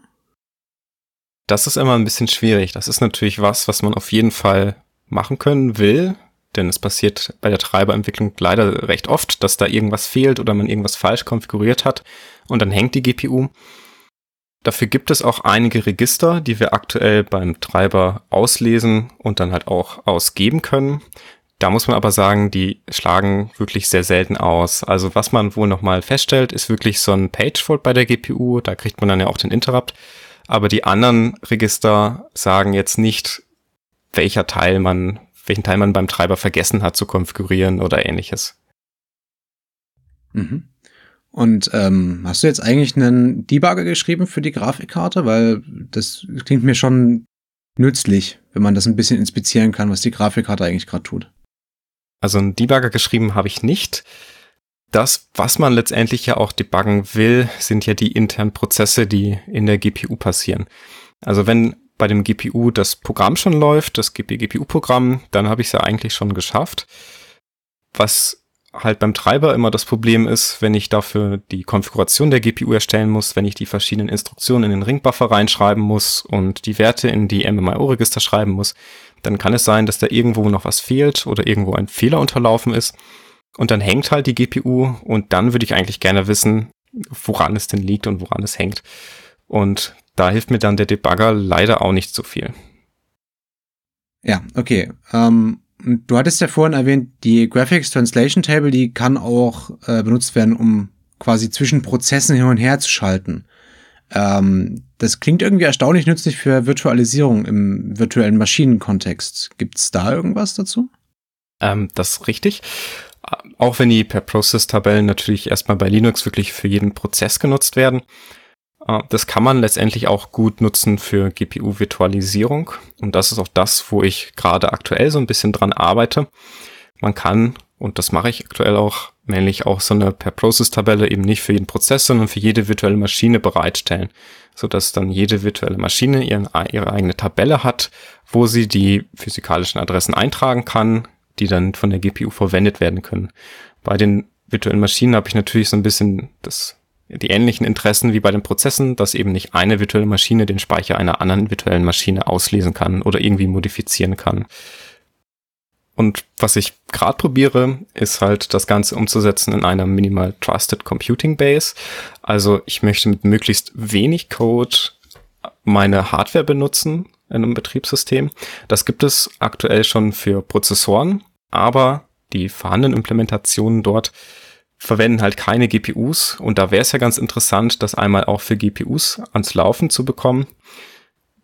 Das ist immer ein bisschen schwierig. Das ist natürlich was, was man auf jeden Fall machen können will, denn es passiert bei der Treiberentwicklung leider recht oft, dass da irgendwas fehlt oder man irgendwas falsch konfiguriert hat und dann hängt die GPU. Dafür gibt es auch einige Register, die wir aktuell beim Treiber auslesen und dann halt auch ausgeben können. Da muss man aber sagen, die schlagen wirklich sehr selten aus. Also was man wohl nochmal feststellt, ist wirklich so ein Page-Fault bei der GPU. Da kriegt man dann ja auch den Interrupt. Aber die anderen Register sagen jetzt nicht, welcher Teil man, welchen Teil man beim Treiber vergessen hat zu konfigurieren oder ähnliches. Mhm. Und ähm, hast du jetzt eigentlich einen Debugger geschrieben für die Grafikkarte? Weil das klingt mir schon nützlich, wenn man das ein bisschen inspizieren kann, was die Grafikkarte eigentlich gerade tut. Also einen Debugger geschrieben habe ich nicht. Das, was man letztendlich ja auch debuggen will, sind ja die internen Prozesse, die in der GPU passieren. Also wenn bei dem GPU das Programm schon läuft, das GPU-Programm, dann habe ich es ja eigentlich schon geschafft. Was halt beim Treiber immer das Problem ist, wenn ich dafür die Konfiguration der GPU erstellen muss, wenn ich die verschiedenen Instruktionen in den Ringbuffer reinschreiben muss und die Werte in die MMIO-Register schreiben muss, dann kann es sein, dass da irgendwo noch was fehlt oder irgendwo ein Fehler unterlaufen ist. Und dann hängt halt die GPU und dann würde ich eigentlich gerne wissen, woran es denn liegt und woran es hängt. Und da hilft mir dann der Debugger leider auch nicht so viel. Ja, okay. Ähm, Du hattest ja vorhin erwähnt, die Graphics Translation Table, die kann auch äh, benutzt werden, um quasi zwischen Prozessen hin und her zu schalten. Ähm, das klingt irgendwie erstaunlich nützlich für Virtualisierung im virtuellen Maschinenkontext. Gibt es da irgendwas dazu? Ähm, das ist richtig. Auch wenn die per Process-Tabellen natürlich erstmal bei Linux wirklich für jeden Prozess genutzt werden, das kann man letztendlich auch gut nutzen für GPU-Virtualisierung. Und das ist auch das, wo ich gerade aktuell so ein bisschen dran arbeite. Man kann, und das mache ich aktuell auch, nämlich auch so eine Per-Process-Tabelle eben nicht für jeden Prozess, sondern für jede virtuelle Maschine bereitstellen, sodass dann jede virtuelle Maschine ihren, ihre eigene Tabelle hat, wo sie die physikalischen Adressen eintragen kann, die dann von der GPU verwendet werden können. Bei den virtuellen Maschinen habe ich natürlich so ein bisschen das die ähnlichen Interessen wie bei den Prozessen, dass eben nicht eine virtuelle Maschine den Speicher einer anderen virtuellen Maschine auslesen kann oder irgendwie modifizieren kann. Und was ich gerade probiere, ist halt das Ganze umzusetzen in einer Minimal Trusted Computing Base. Also ich möchte mit möglichst wenig Code meine Hardware benutzen in einem Betriebssystem. Das gibt es aktuell schon für Prozessoren, aber die vorhandenen Implementationen dort verwenden halt keine GPUs und da wäre es ja ganz interessant, das einmal auch für GPUs ans Laufen zu bekommen.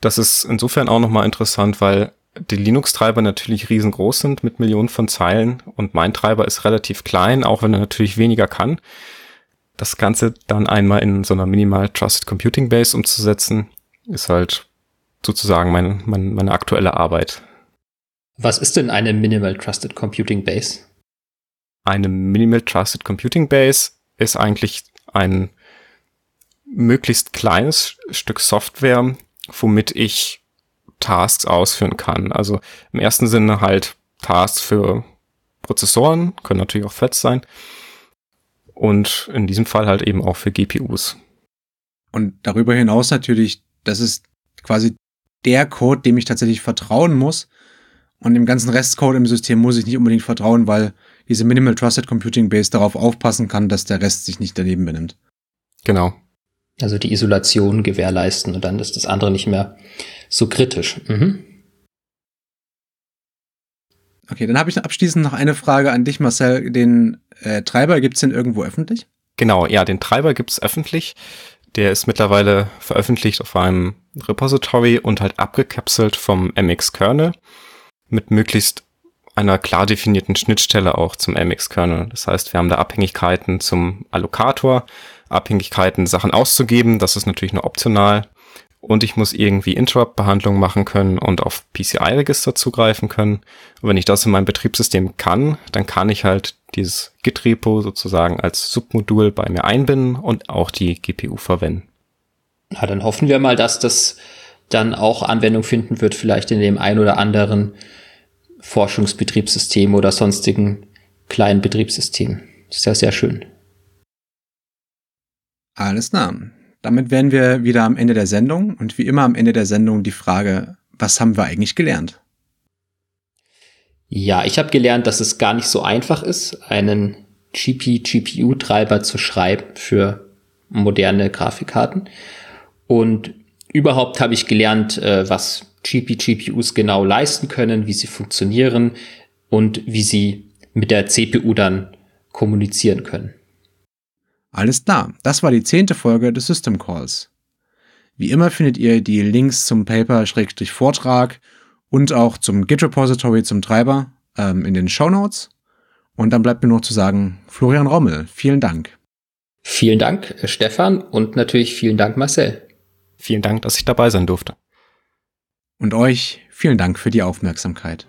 Das ist insofern auch nochmal interessant, weil die Linux-Treiber natürlich riesengroß sind mit Millionen von Zeilen und mein Treiber ist relativ klein, auch wenn er natürlich weniger kann. Das Ganze dann einmal in so einer Minimal Trusted Computing Base umzusetzen, ist halt sozusagen meine, meine, meine aktuelle Arbeit. Was ist denn eine Minimal Trusted Computing Base? Eine Minimal Trusted Computing Base ist eigentlich ein möglichst kleines Stück Software, womit ich Tasks ausführen kann. Also im ersten Sinne halt Tasks für Prozessoren, können natürlich auch Threads sein. Und in diesem Fall halt eben auch für GPUs. Und darüber hinaus natürlich, das ist quasi der Code, dem ich tatsächlich vertrauen muss. Und im ganzen Restcode im System muss ich nicht unbedingt vertrauen, weil diese Minimal Trusted Computing Base darauf aufpassen kann, dass der Rest sich nicht daneben benimmt. Genau. Also die Isolation gewährleisten und dann ist das andere nicht mehr so kritisch. Mhm. Okay, dann habe ich abschließend noch eine Frage an dich, Marcel. Den äh, Treiber gibt's denn irgendwo öffentlich? Genau, ja, den Treiber gibt's öffentlich. Der ist mittlerweile veröffentlicht auf einem Repository und halt abgekapselt vom MX-Kernel mit möglichst einer klar definierten Schnittstelle auch zum MX-Kernel. Das heißt, wir haben da Abhängigkeiten zum Allokator, Abhängigkeiten, Sachen auszugeben. Das ist natürlich nur optional. Und ich muss irgendwie Interrupt-Behandlung machen können und auf PCI-Register zugreifen können. Und wenn ich das in meinem Betriebssystem kann, dann kann ich halt dieses Git-Repo sozusagen als Submodul bei mir einbinden und auch die GPU verwenden. Na, dann hoffen wir mal, dass das dann auch Anwendung finden wird, vielleicht in dem ein oder anderen Forschungsbetriebssystem oder sonstigen kleinen Betriebssystem. Ist ja sehr schön. Alles klar. Damit wären wir wieder am Ende der Sendung und wie immer am Ende der Sendung die Frage, was haben wir eigentlich gelernt? Ja, ich habe gelernt, dass es gar nicht so einfach ist, einen GP-GPU-Treiber zu schreiben für moderne Grafikkarten. Und überhaupt habe ich gelernt, äh, was GP-GPUs genau leisten können, wie sie funktionieren und wie sie mit der CPU dann kommunizieren können. Alles klar, das war die zehnte Folge des System Calls. Wie immer findet ihr die Links zum Paper-Vortrag und auch zum Git-Repository zum Treiber ähm, in den Show Notes. Und dann bleibt mir noch zu sagen, Florian Rommel, vielen Dank. Vielen Dank, Stefan, und natürlich vielen Dank, Marcel. Vielen Dank, dass ich dabei sein durfte. Und euch vielen Dank für die Aufmerksamkeit.